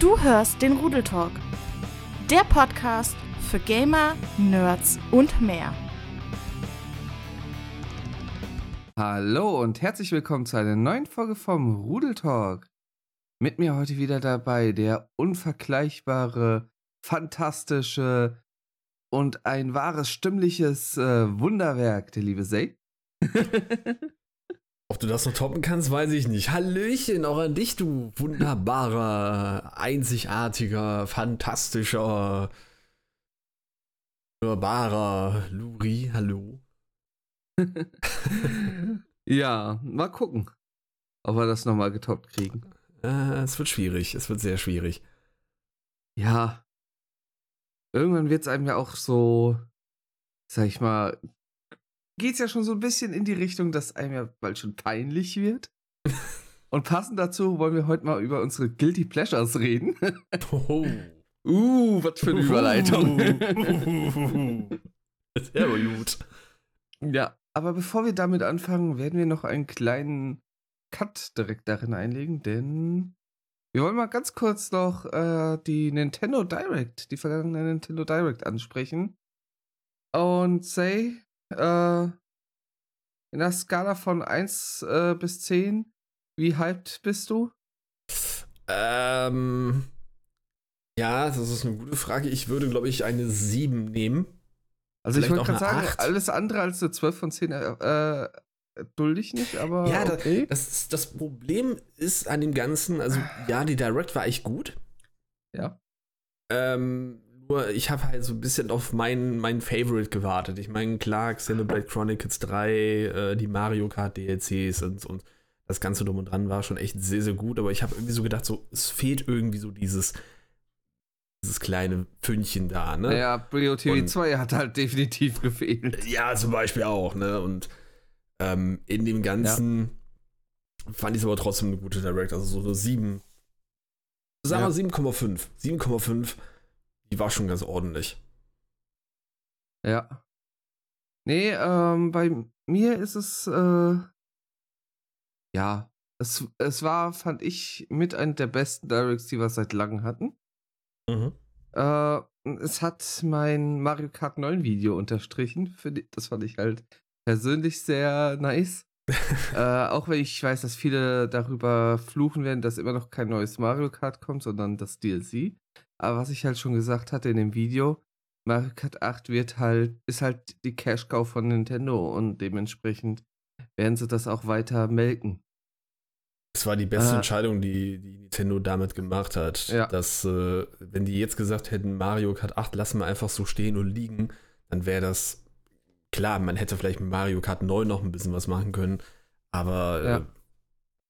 Du hörst den Rudeltalk, der Podcast für Gamer, Nerds und mehr. Hallo und herzlich willkommen zu einer neuen Folge vom Rudeltalk. Mit mir heute wieder dabei der unvergleichbare, fantastische und ein wahres stimmliches äh, Wunderwerk, der liebe Zay. Ob du das noch toppen kannst, weiß ich nicht. Hallöchen, auch an dich, du wunderbarer, einzigartiger, fantastischer, wunderbarer Luri. Hallo. ja, mal gucken, ob wir das nochmal getoppt kriegen. Äh, es wird schwierig, es wird sehr schwierig. Ja. Irgendwann wird es einem ja auch so, sag ich mal, geht es ja schon so ein bisschen in die Richtung, dass einem ja bald schon peinlich wird. Und passend dazu wollen wir heute mal über unsere Guilty Pleasures reden. Oh. Uh, was für eine Überleitung. Sehr gut. Ja, aber bevor wir damit anfangen, werden wir noch einen kleinen Cut direkt darin einlegen, denn wir wollen mal ganz kurz noch äh, die Nintendo Direct, die vergangene Nintendo Direct ansprechen. Und say, äh, in der Skala von 1 äh, bis 10, wie hyped bist du? Ähm, ja, das ist eine gute Frage. Ich würde, glaube ich, eine 7 nehmen. Also Vielleicht ich wollte auch gerade sagen, Acht. alles andere als eine 12 von 10 äh, äh, dulde ich nicht, aber Ja, okay. Das, ist- das Problem ist an dem Ganzen, also ja, die Direct war echt gut. ja. Ähm, nur ich habe halt so ein bisschen auf meinen mein Favorite gewartet. Ich meine, klar, Xenoblade Chronicles 3, äh, die Mario Kart DLCs und, und das Ganze drum und dran war schon echt sehr, sehr gut, aber ich habe irgendwie so gedacht, so, es fehlt irgendwie so dieses, dieses kleine Fünkchen da, ne? Naja, Brio TV Und- 2 hat halt definitiv gefehlt. Ja, zum Beispiel auch, ne? Und ähm, in dem Ganzen fand ich es aber trotzdem eine gute Direct. Also so eine 7. Sagen wir Ja. 7,5. 7,5. Die war schon ganz ordentlich. Ja. Nee, ähm, bei mir ist es, äh, ja, es, es war, fand ich, mit einer der besten Directs, die wir seit langem hatten. Mhm. Äh, es hat mein Mario Kart 9 Video unterstrichen. Ich- Das fand ich halt persönlich sehr nice. äh, auch wenn ich weiß, dass viele darüber fluchen werden, dass immer noch kein neues Mario Kart kommt, sondern das DLC. Aber was ich halt schon gesagt hatte in dem Video, Mario Kart 8 wird halt, ist halt die Cash Cow von Nintendo und dementsprechend werden sie das auch weiter melken. Es war die beste Äh. Entscheidung, die, die Nintendo damit gemacht hat. Ja. Dass, äh, wenn die jetzt gesagt hätten, Mario Kart 8 lassen wir einfach so stehen und liegen, dann wäre das klar, man hätte vielleicht mit Mario Kart 9 noch ein bisschen was machen können, aber Ja. äh,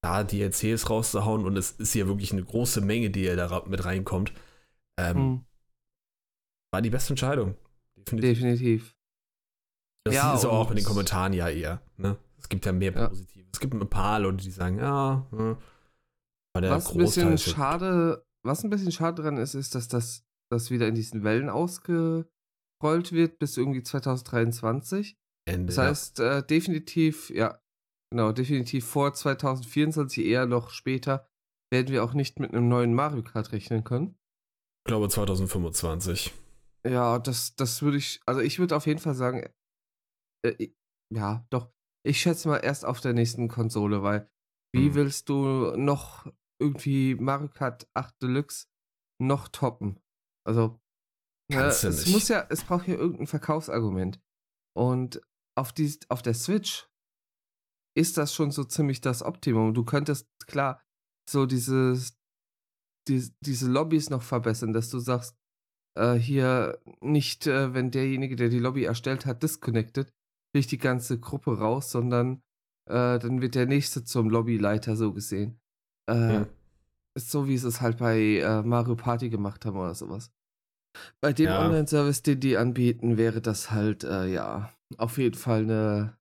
da DLCs rauszuhauen und es ist ja wirklich eine große Menge, die ja da mit reinkommt, ähm, Hm, war die beste Entscheidung. Definitiv. definitiv. Das Ja, ist auch in den Kommentaren ja eher. Ne? Es gibt ja mehr Ja. Positive. Es gibt ein paar Leute, die sagen, ja, hm. was ein bisschen ja schade, was ein bisschen schade dran ist, ist, dass das, das wieder in diesen Wellen ausgerollt wird bis irgendwie 2023. Ende. Das ja. heißt, äh, definitiv, ja, genau, definitiv vor 2024, eher noch später, werden wir auch nicht mit einem neuen Mario Kart rechnen können. Ich glaube 2025. Ja, das, das würde ich, also ich würde auf jeden Fall sagen, äh, ich- ja, doch, ich schätze mal erst auf der nächsten Konsole, weil wie Hm. willst du noch irgendwie Mario Kart 8 Deluxe noch toppen? Also, ne, Kannst du es muss ja, es braucht ja irgendein Verkaufsargument. Und auf, die, auf der Switch ist das schon so ziemlich das Optimum. Du könntest, klar, so dieses, die, diese Lobbys noch verbessern, dass du sagst, äh, hier nicht, äh, wenn derjenige, der die Lobby erstellt hat, disconnected, durch die ganze Gruppe raus, sondern äh, dann wird der nächste zum Lobbyleiter so gesehen. Äh, Hm. Ist so, wie sie es halt bei äh, Mario Party gemacht haben oder sowas. Bei dem Ja. Online-Service, den die anbieten, wäre das halt, äh, ja, auf jeden Fall eine,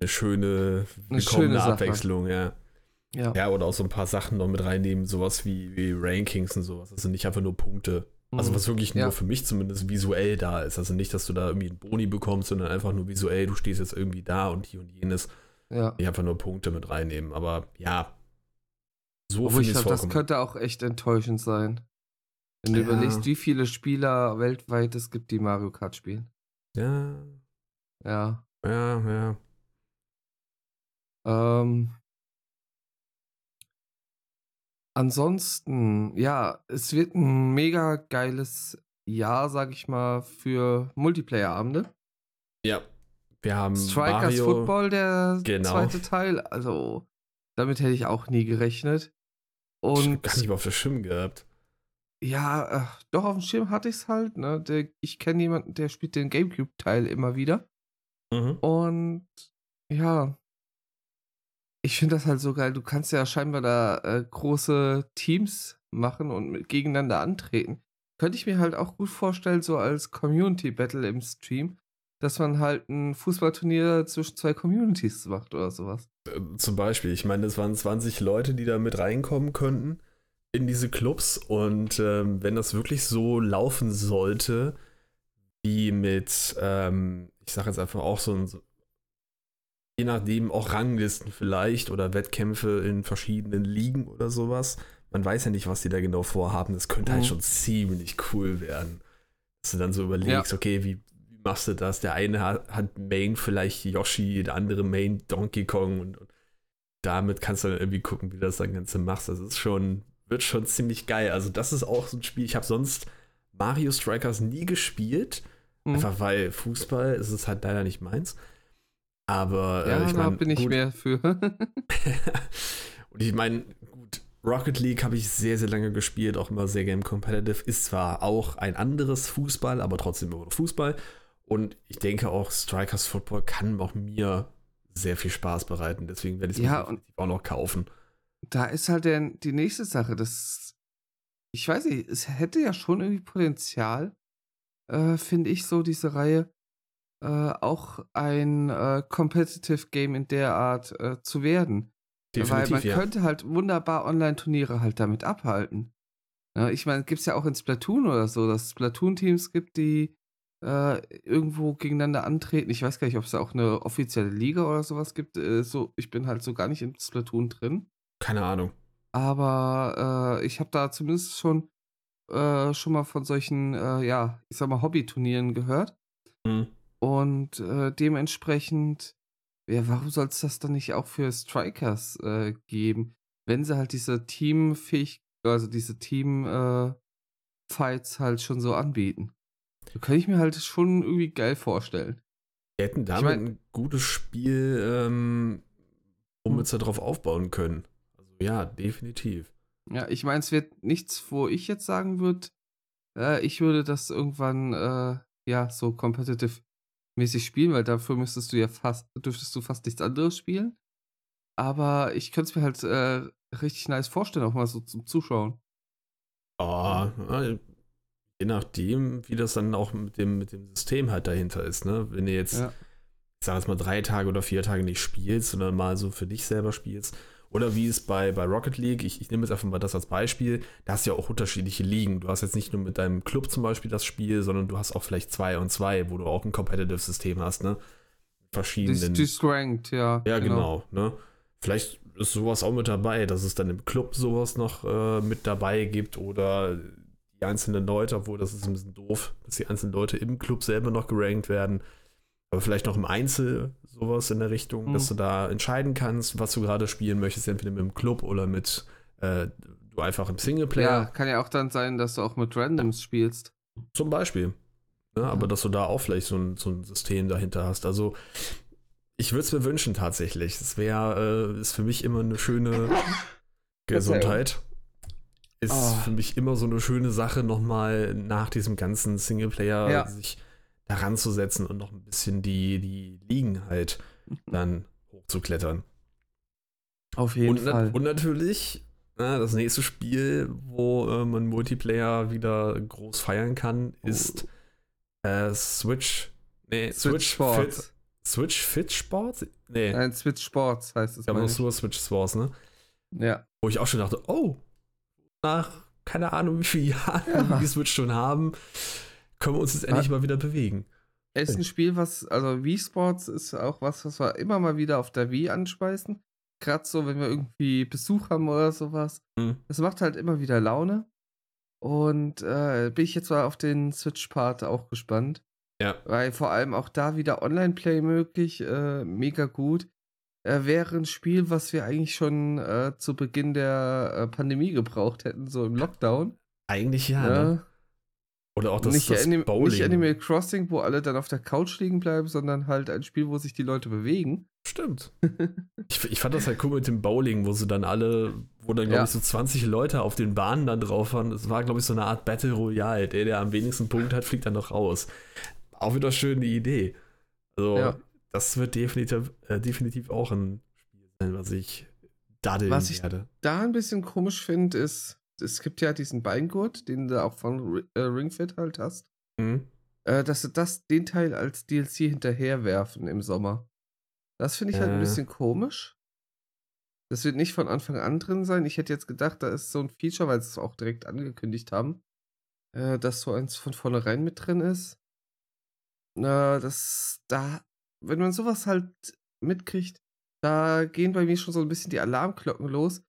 Eine schöne, Eine schöne. Abwechslung, ja. Ja. Ja, oder auch so ein paar Sachen noch mit reinnehmen, sowas wie, wie Rankings und sowas. Also nicht einfach nur Punkte. Also Mhm. was wirklich Ja. nur für mich zumindest visuell da ist. Also nicht, dass du da irgendwie einen Boni bekommst, sondern einfach nur visuell, du stehst jetzt irgendwie da und hier und jenes. ja. Nicht einfach nur Punkte mit reinnehmen. Aber ja, So Obwohl ich glaube, das könnte auch echt enttäuschend sein. Wenn du Ja. überlegst, wie viele Spieler weltweit es gibt, die Mario Kart spielen. Ja, Ja. ja, ja. Ähm, ansonsten, ja, es wird ein mega geiles Jahr, sag ich mal, für Multiplayer-Abende. Ja. Wir haben Strikers Mario. Football, der Genau. zweite Teil. Also, damit hätte ich auch nie gerechnet. Und Und gar nicht mal auf der Schirm gehabt. ja, äh, doch auf dem Schirm hatte ich es halt. Ne? Der, ich kenne jemanden, der spielt den Gamecube-Teil immer wieder. Mhm. Und ja, ich finde das halt so geil. Du kannst ja scheinbar da äh, große Teams machen und mit, gegeneinander antreten. Könnte ich mir halt auch gut vorstellen, so als Community Battle im Stream, dass man halt ein Fußballturnier zwischen zwei Communities macht oder sowas. Äh, Zum Beispiel, ich meine, es waren 20 Leute, die da mit reinkommen könnten in diese Clubs. Und ähm, wenn das wirklich so laufen sollte, wie mit, ähm, ich sage jetzt einfach auch so ein, je nachdem auch Ranglisten vielleicht oder Wettkämpfe in verschiedenen Ligen oder sowas. Man weiß ja nicht, was die da genau vorhaben. Das könnte halt Mhm. schon ziemlich cool werden. Dass du dann so überlegst, okay, wie, wie machst du das? Der eine hat, hat Main vielleicht Yoshi, der andere Main Donkey Kong und, und damit kannst du dann irgendwie gucken, wie du das dann Ganze machst. Das ist schon, wird schon ziemlich geil. Also, das ist auch so ein Spiel. Ich habe sonst Mario Strikers nie gespielt. Mhm. Einfach weil Fußball ist es halt leider nicht meins. Aber ja, äh, ich mein, bin ich gut, mehr für. und ich meine, gut, Rocket League habe ich sehr, sehr lange gespielt, auch immer sehr game competitive. Ist zwar auch ein anderes Fußball, aber trotzdem immer noch Fußball. Und ich denke auch, Strikers Football kann auch mir sehr viel Spaß bereiten. Deswegen werde ich es Ja, mir auch noch kaufen. da ist halt der, die nächste Sache. Das, ich weiß nicht, es hätte ja schon irgendwie Potenzial, äh, finde ich, so diese Reihe, äh, auch ein äh, Competitive Game in der Art äh, zu werden. Weil man ja. könnte halt wunderbar Online-Turniere halt damit abhalten. Ja, ich meine, gibt es ja auch in Splatoon oder so, dass es Splatoon-Teams gibt, die äh, irgendwo gegeneinander antreten. Ich weiß gar nicht, ob es da auch eine offizielle Liga oder sowas gibt. Äh, so, ich bin halt so gar nicht in Splatoon drin. Keine Ahnung. Aber ich habe da zumindest schon, äh, schon mal von solchen, äh, ja, ich sag mal, Hobbyturnieren gehört. Hm. Und äh, dementsprechend, ja, warum soll es das dann nicht auch für Strikers äh, geben? Wenn sie halt diese Teamfähig, also diese Team-Fights halt schon so anbieten. Da kann ich mir halt schon irgendwie geil vorstellen. Wir hätten damit mein- ein gutes Spiel, ähm, womit sie darauf aufbauen können. Also ja, definitiv. Ja, ich meine, es wird nichts, wo ich jetzt sagen würde, äh, ich würde das irgendwann, äh, ja, so competitive-mäßig spielen, weil dafür müsstest du ja fast, dürftest du fast nichts anderes spielen. Aber ich könnte es mir halt äh, richtig nice vorstellen, auch mal so zum Zuschauen. Äh, je nachdem, wie das dann auch mit dem, mit dem System halt dahinter ist, ne? Wenn du jetzt, Ja. ich sag jetzt mal, drei Tage oder vier Tage nicht spielst, sondern mal so für dich selber spielst. Oder wie es bei, bei Rocket League, ich, ich nehme jetzt einfach mal das als Beispiel, da hast du ja auch unterschiedliche Ligen. Du hast jetzt nicht nur mit deinem Club zum Beispiel das Spiel, sondern du hast auch vielleicht zwei und zwei, wo du auch ein Competitive-System hast, ne? Verschiedenen. Die, die Ranked, ja. Ja, genau. ne? Vielleicht ist sowas auch mit dabei, dass es dann im Club sowas noch äh, mit dabei gibt oder die einzelnen Leute, obwohl das ist ein bisschen doof, dass die einzelnen Leute im Club selber noch gerankt werden. Aber vielleicht noch im Einzel sowas in der Richtung, Mhm. dass du da entscheiden kannst, was du gerade spielen möchtest, entweder mit dem Club oder mit äh, du einfach im Ja, Singleplayer kann ja auch dann sein, dass du auch mit Randoms spielst. zum Beispiel. Ne? Aber Ja. dass du da auch vielleicht so ein, so ein System dahinter hast. Also ich würde es mir wünschen tatsächlich. Es wäre, äh, ist für mich immer eine schöne Gesundheit. Ist Oh. für mich immer so eine schöne Sache, nochmal nach diesem ganzen Singleplayer Ja. sich daran zu setzen und noch ein bisschen die, die Ligen halt dann hochzuklettern. Auf jeden Und, Fall. und natürlich, na, das nächste Spiel, wo äh, man Multiplayer wieder groß feiern kann, ist äh, Switch. Nee, Oh. Switch Sports. Fit, Switch Fit Sports? Nee, Nein, Switch Sports heißt es. ja, aber nur Switch Sports, ne? Ja. Wo ich auch schon dachte, oh, nach keine Ahnung wie viele Jahren Ja. die Switch schon haben, können wir uns jetzt endlich mal wieder bewegen. Ist ein Spiel, was, also Wii Sports ist auch was, was wir immer mal wieder auf der Wii anspeisen. gerade so, wenn wir irgendwie Besuch haben oder sowas. Mhm. Das macht halt immer wieder Laune. Und äh, bin ich jetzt mal auf den Switch-Part auch gespannt. Ja. Weil vor allem auch da wieder Online-Play möglich, äh, mega gut. Äh, wäre ein Spiel, was wir eigentlich schon äh, zu Beginn der äh, Pandemie gebraucht hätten, so im Lockdown. Eigentlich ja. Ja. Ne? Oder auch das, nicht, das Anim Bowling. nicht Animal Crossing, wo alle dann auf der Couch liegen bleiben, sondern halt ein Spiel, wo sich die Leute bewegen. Stimmt. ich, ich fand das halt cool mit dem Bowling, wo sie dann alle, wo dann, glaube Ja. ich, so 20 Leute auf den Bahnen dann drauf waren. Es war, glaube ich, so eine Art Battle Royale. Der, der am wenigsten Punkt hat, fliegt dann noch raus. Auch wieder schön die Idee. Also, Ja. das wird definitiv, äh, definitiv auch ein Spiel sein, was ich daddeln Was ich- werde. Da ein bisschen komisch finde, ist, es gibt ja diesen Beingurt, den du auch von äh, Ring Fit halt hast, Mhm. äh, dass sie das, den Teil als DLC hinterherwerfen im Sommer. Das finde ich halt ein Äh. bisschen komisch. Das wird nicht von Anfang an drin sein. Ich hätte jetzt gedacht, da ist so ein Feature, weil sie es auch direkt angekündigt haben, äh, dass so eins von vornherein mit drin ist. Äh, das, da, wenn man sowas halt mitkriegt, da gehen bei mir schon so ein bisschen die Alarmglocken los,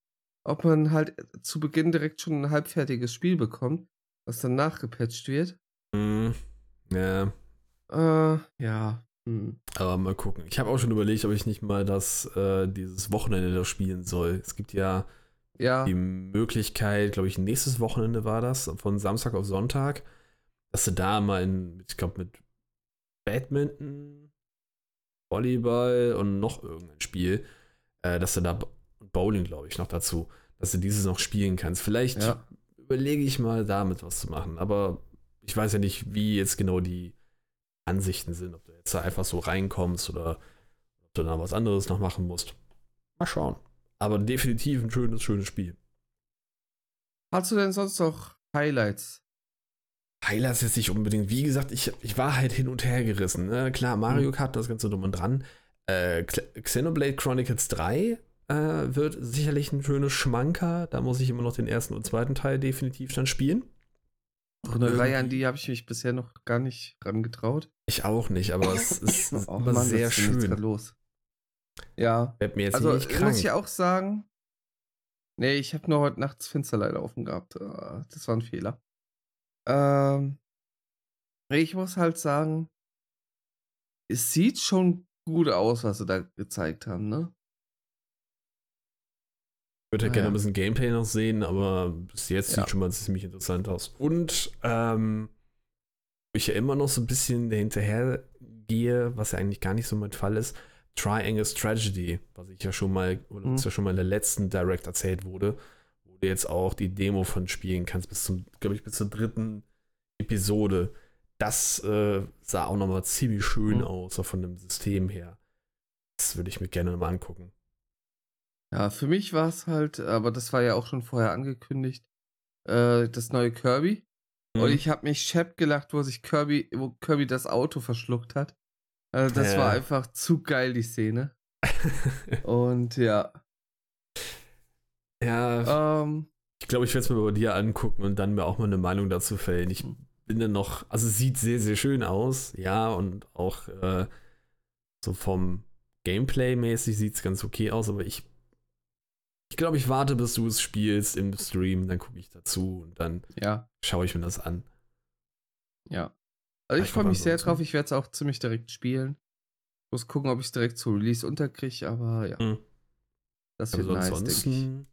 ob man halt zu Beginn direkt schon ein halbfertiges Spiel bekommt, was dann nachgepatcht wird. Mhm. Ja, Äh, ja. Hm. aber mal gucken. Ich habe auch schon überlegt, ob ich nicht mal das, äh, dieses Wochenende da spielen soll. Es gibt ja Ja. die Möglichkeit, glaube ich, nächstes Wochenende war das, von Samstag auf Sonntag, dass du da mal in, ich glaube, mit Badminton, Volleyball und noch irgendein Spiel, äh, dass du da Bowling, glaube ich, noch dazu, dass du dieses noch spielen kannst. Vielleicht Ja. überlege ich mal, damit was zu machen, aber ich weiß ja nicht, wie jetzt genau die Ansichten sind, ob du jetzt da einfach so reinkommst oder ob du da was anderes noch machen musst. Mal schauen. Aber definitiv ein schönes, schönes Spiel. Hast du denn sonst noch Highlights? Highlights jetzt nicht unbedingt. Wie gesagt, ich, ich war halt hin und her gerissen. Ne? Klar, Mario Kart, das Ganze drum und dran. Äh, Xenoblade Chronicles 3 äh, wird sicherlich ein schönes Schmanker. Da muss ich immer noch den ersten und zweiten Teil definitiv dann spielen. Auch eine Reihe, an die habe ich mich bisher noch gar nicht rangetraut. Ich auch nicht, aber es ist, Oh immer Mann, sehr schön. los. Ja, Werd mir jetzt also nicht krank. muss ich auch sagen, nee, ich habe nur heute nachts Fenster leider offen gehabt. Äh, Das war ein Fehler. Ähm, ich muss halt sagen, es sieht schon gut aus, was sie da gezeigt haben, ne? Ich würde Ah, gerne ja. ein bisschen Gameplay noch sehen, aber bis jetzt Ja. sieht schon mal ziemlich interessant aus. Und ähm, wo ich ja immer noch so ein bisschen hinterher gehe, was ja eigentlich gar nicht so mein Fall ist, Triangle Tragedy, was ich ja schon mal, oder was Mhm. ja schon mal in der letzten Direct erzählt wurde, wo du jetzt auch die Demo von spielen kannst, bis zum, glaube ich, bis zur dritten Episode. Das äh, sah auch nochmal ziemlich schön Mhm. aus, auch von dem System her. Das würde ich mir gerne nochmal angucken. Ja, für mich war es halt, aber das war ja auch schon vorher angekündigt, äh, das neue Kirby. Und Mhm. ich habe mich schepp gelacht, wo sich Kirby, wo Kirby das Auto verschluckt hat. Also das Ja. war einfach zu geil, die Szene. Und ja. ja, Ähm, Ich glaube, ich werde es mir bei dir angucken und dann mir auch mal eine Meinung dazu fällen. Ich bin dann noch, also es sieht sehr, sehr schön aus, ja, und auch äh, so vom Gameplay-mäßig sieht es ganz okay aus, aber ich, ich glaube, ich warte, bis du es spielst im Stream, dann gucke ich dazu und dann ja, schaue ich mir das an. ja. Also ich Ich freue mich sehr ansonsten- drauf. Ich werde es auch ziemlich direkt spielen. Muss gucken, ob ich es direkt zu Release unterkriege, aber ja. Hm. Das wird so nice, denke ich. ansonsten,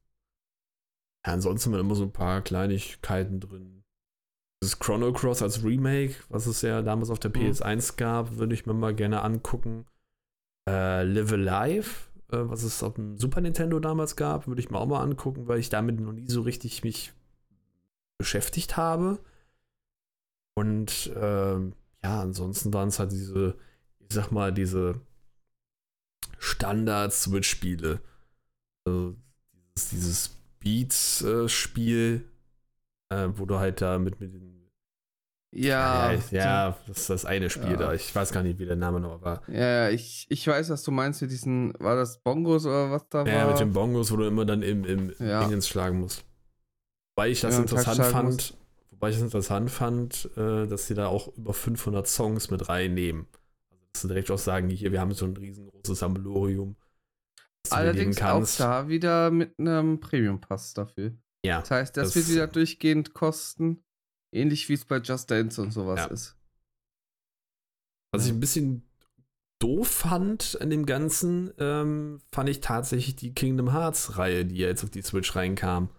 ja, ansonsten waren immer so ein paar Kleinigkeiten drin. Das Chrono Cross als Remake, was es ja damals auf der Mhm. PS1 gab, würde ich mir mal gerne angucken. Äh, Live Alive, äh, was es auf dem Super Nintendo damals gab, würde ich mir auch mal angucken, weil ich damit noch nie so richtig mich beschäftigt habe. Und ähm, ja, ansonsten waren es halt diese, ich sag mal, diese Standard-Switch-Spiele. Also dieses, dieses Beats-Spiel, äh, wo du halt da mit, mit den. Ja, ja, ja, das ist das eine Spiel Ja. da. Ich weiß gar nicht, wie der Name noch war. Ja, ja, ich, ich weiß, was du meinst mit diesen, war das Bongos oder was da Ja, war? mit den Bongos, wo du immer dann im, im Ja. Dingens schlagen musst. Wobei ich das Ja, interessant fand, wobei ich es interessant fand, äh, dass sie da auch über 500 Songs mit reinnehmen. Also, dass sie direkt auch sagen, hier, wir haben so ein riesengroßes du nehmen Allerdings auch da wieder mit einem Premium-Pass dafür. Ja, Das heißt, das, Das- wird wieder durchgehend kosten. Ähnlich wie es bei Just Dance und sowas Ja. ist. Was ich ein bisschen doof fand an dem Ganzen, ähm, fand ich tatsächlich die Kingdom Hearts-Reihe, die jetzt auf die Switch reinkam.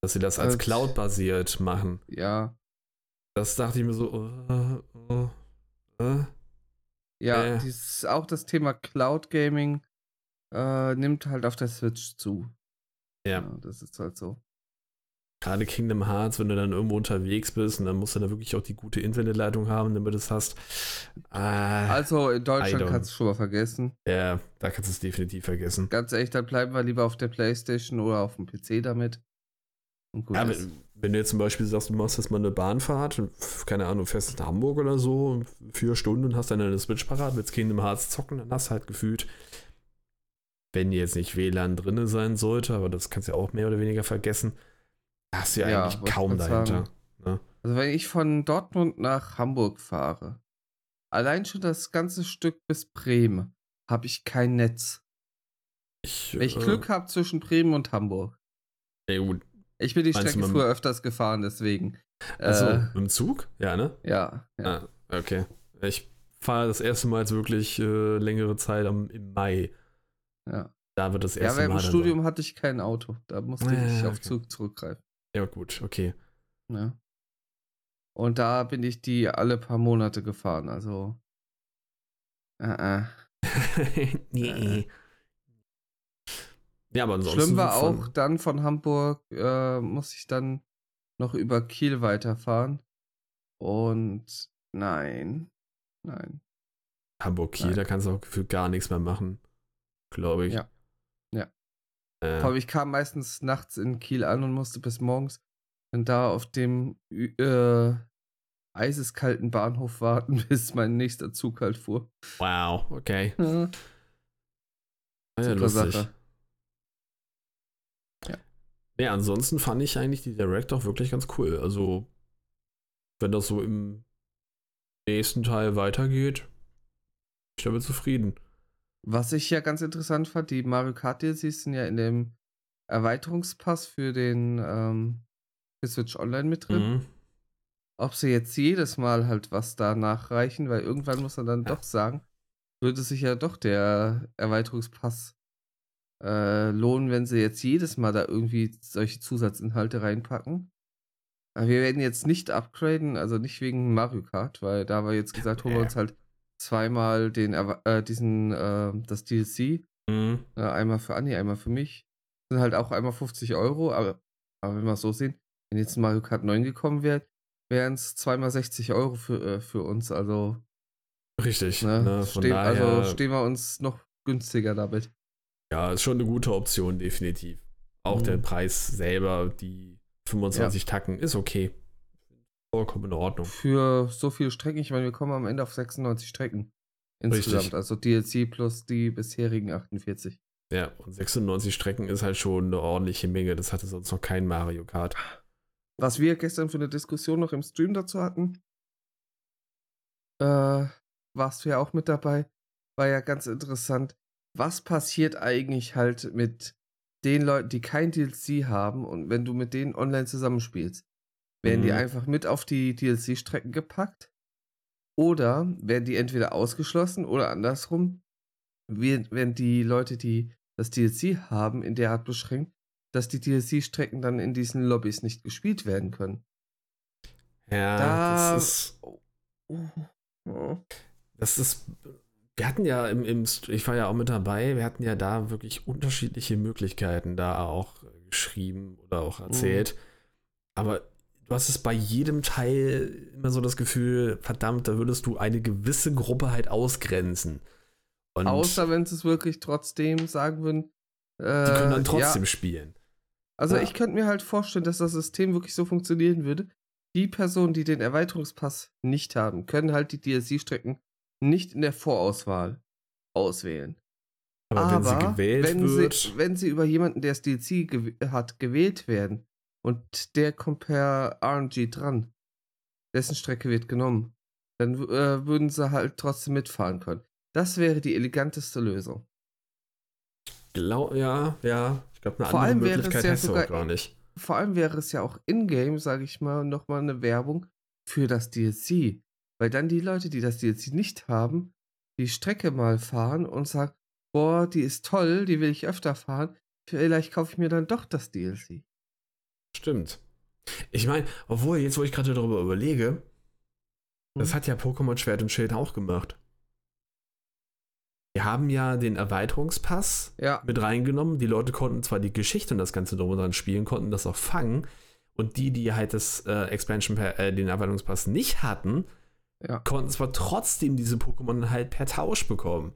Dass sie das als Cloud-basiert machen. Ja. Das dachte ich mir so, äh, äh, äh. Ja, Äh. dieses, auch das Thema Cloud Gaming äh, nimmt halt auf der Switch zu. Ja. das ist halt so. Gerade Kingdom Hearts, wenn du dann irgendwo unterwegs bist und dann musst du da wirklich auch die gute Internetleitung haben, damit du das hast. Äh, Also in Deutschland kannst du schon mal vergessen. ja, da kannst du es definitiv vergessen. Ganz ehrlich, dann bleiben wir lieber auf der Playstation oder auf dem PC damit. Ja, wenn, wenn du jetzt zum Beispiel sagst, du machst jetzt mal eine Bahnfahrt, keine Ahnung, fährst nach Hamburg oder so, vier Stunden und hast dann eine Switch parat, willst Kingdom Hearts zocken, dann hast du halt gefühlt, wenn jetzt nicht WLAN drinne sein sollte, aber das kannst du ja auch mehr oder weniger vergessen, hast du ja, Ja, eigentlich kaum dahinter. Ne? Also wenn ich von Dortmund nach Hamburg fahre, allein schon das ganze Stück bis Bremen, habe ich kein Netz. Ich, Wenn ich äh, Glück habe zwischen Bremen und Hamburg. Ja, gut. Ich bin die Meinst Strecke dem- früher öfters gefahren, deswegen. Achso, Äh, mit dem Zug? Ja, ne? ja, ja. Ah, okay. Ich fahre das erste Mal jetzt wirklich äh, längere Zeit am, im Mai. ja. Da wird das Ja, erste während Mal. dem dann Studium hatte ich kein Auto. Da musste Ja, ich ja, auf okay. Zug zurückgreifen. Ja, gut, okay. Ja. Und da bin ich die alle paar Monate gefahren. Also. Äh, äh. nee. Ja, aber ansonsten. Schlimm war auch, dann von Hamburg äh, muss ich dann noch über Kiel weiterfahren. Und nein. Nein. Hamburg-Kiel, Nein. da kannst du auch gefühlt gar nichts mehr machen. Glaube ich. Ja. Äh, Vor allem, ich kam meistens nachts in Kiel an und musste bis morgens dann da auf dem äh, eiseskalten Bahnhof warten, bis mein nächster Zug halt fuhr. wow, okay. Ja, Ja, super lustig. Sache. Ja, ansonsten fand ich eigentlich die Direct auch wirklich ganz cool. Also, wenn das so im nächsten Teil weitergeht, bin ich damit zufrieden. Was ich ja ganz interessant fand, die Mario Kart DLCs sind ja in dem Erweiterungspass für den ähm, für Switch Online mit drin. Mhm. Ob sie jetzt jedes Mal halt was da nachreichen, weil irgendwann muss man dann Ja. doch sagen, würde sich ja doch der Erweiterungspass äh, lohnen, wenn sie jetzt jedes Mal da irgendwie solche Zusatzinhalte reinpacken. Aber wir werden jetzt nicht upgraden, also nicht wegen Mario Kart, weil da wir jetzt gesagt, holen wir uns halt zweimal den äh, diesen äh, das DLC, Mhm. einmal für Anni, einmal für mich. Sind halt auch einmal 50 Euro, aber, aber wenn wir es so sehen, wenn jetzt Mario Kart 9 gekommen wäre, wären es zweimal 60 Euro für, äh, für uns. Also, Richtig. ne, Ne, stehen, daher, also stehen wir uns noch günstiger damit. ja, ist schon eine gute Option, definitiv. Auch Mhm. der Preis selber, die 25 Tacken, ist okay. Vollkommen in Ordnung. Für so viele Strecken, ich meine, wir kommen am Ende auf 96 Strecken insgesamt. Richtig. Also DLC plus die bisherigen 48. Ja, und 96 Strecken ist halt schon eine ordentliche Menge. Das hatte sonst noch kein Mario Kart. Was wir gestern für eine Diskussion noch im Stream dazu hatten, äh, warst du ja auch mit dabei, war ja ganz interessant. Was passiert eigentlich halt mit den Leuten, die kein DLC haben und wenn du mit denen online zusammenspielst? Werden die Mhm. einfach mit auf die DLC-Strecken gepackt? Oder werden die entweder ausgeschlossen oder andersrum, werden die Leute, die das DLC haben, in der Art beschränkt, dass die DLC-Strecken dann in diesen Lobbys nicht gespielt werden können. Ja, Da- das ist. Oh. Das ist. Wir hatten ja im, im, ich war ja auch mit dabei, wir hatten ja da wirklich unterschiedliche Möglichkeiten da auch geschrieben oder auch erzählt. Aber du hast es bei jedem Teil immer so das Gefühl, verdammt, da würdest du eine gewisse Gruppe halt ausgrenzen. Und Außer wenn sie es wirklich trotzdem sagen würden. Äh, die können dann trotzdem Ja, spielen. also Ja. ich könnte mir halt vorstellen, dass das System wirklich so funktionieren würde. Die Personen, die den Erweiterungspass nicht haben, können halt die DLC-Strecken nicht in der Vorauswahl auswählen. Aber, wenn sie gewählt wenn wird. Sie, wenn sie über jemanden, der das DLC gew hat, gewählt werden und der kommt per RNG dran, dessen Strecke wird genommen, dann äh, würden sie halt trotzdem mitfahren können. Das wäre die eleganteste Lösung. glaube, ja, ja. Ich glaube, eine Vor andere allem wäre es Möglichkeit ja hast du auch sogar- gar nicht. Vor allem wäre es ja auch in-game, sage ich mal, nochmal eine Werbung für das DLC. Weil dann die Leute, die das DLC nicht haben, die Strecke mal fahren und sagen, boah, die ist toll, die will ich öfter fahren. Vielleicht kaufe ich mir dann doch das DLC. Stimmt. Ich meine, obwohl, jetzt wo ich gerade darüber überlege, das Hm. hat ja Pokémon Schwert und Schild auch gemacht. Wir haben ja den Erweiterungspass Ja, mit reingenommen. Die Leute konnten zwar die Geschichte und das Ganze drum und dran spielen, konnten das auch fangen. Und die, die halt das äh, Expansion, per, äh, den Erweiterungspass nicht hatten, ja. konnten zwar trotzdem diese Pokémon halt per Tausch bekommen.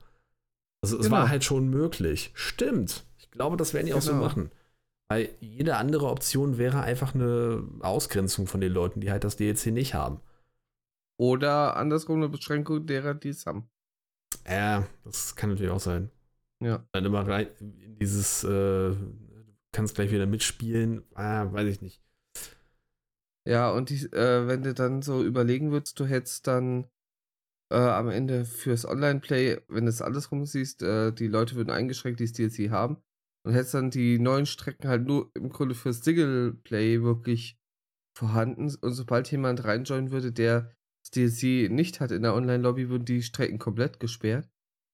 Also es Genau. war halt schon möglich. Stimmt. Ich glaube, das werden die auch so Genau. machen. Weil jede andere Option wäre einfach eine Ausgrenzung von den Leuten, die halt das DLC nicht haben. Oder andersrum eine Beschränkung derer, die es haben. Ja, das kann natürlich auch sein. Ja. Dann immer rein in dieses, äh, du kannst gleich wieder mitspielen. Ah, weiß ich nicht. Ja, und die, äh, wenn du dann so überlegen würdest, du hättest dann äh, am Ende fürs Online-Play, wenn du es alles rumsiehst, äh, die Leute würden eingeschränkt, die das DLC haben. Und hättest dann die neuen Strecken halt nur im Grunde fürs Single-Play wirklich vorhanden. Und sobald jemand reinjoinen würde, der das DLC nicht hat in der Online-Lobby, würden die Strecken komplett gesperrt.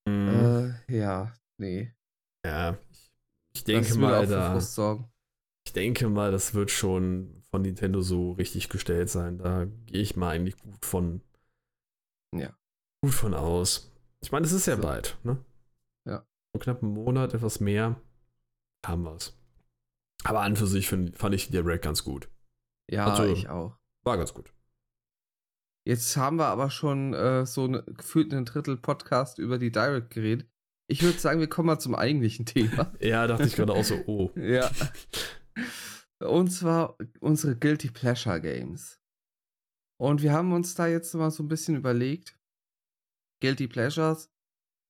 Mhm. Äh, ja, nee. ja, ich, ich denke würde mal, für da, sorgen. ich denke mal, das wird schon von Nintendo so richtig gestellt sein. Da gehe ich mal eigentlich gut von, Ja. gut von aus. Ich meine, es ist ja So. bald, ne? Ja. So knapp einen Monat, etwas mehr, haben wir es. Aber an für sich find, fand ich die Direct ganz gut. Ja, Also- ich auch. War ganz gut. Jetzt haben wir aber schon äh, so ne, gefühlt einen Drittel Podcast über die Direct geredet. Ich würde sagen, wir kommen mal zum eigentlichen Thema. Ja, dachte ich gerade auch so, oh. ja. Und zwar unsere Guilty Pleasure Games. Und wir haben uns da jetzt mal so ein bisschen überlegt. Guilty Pleasures.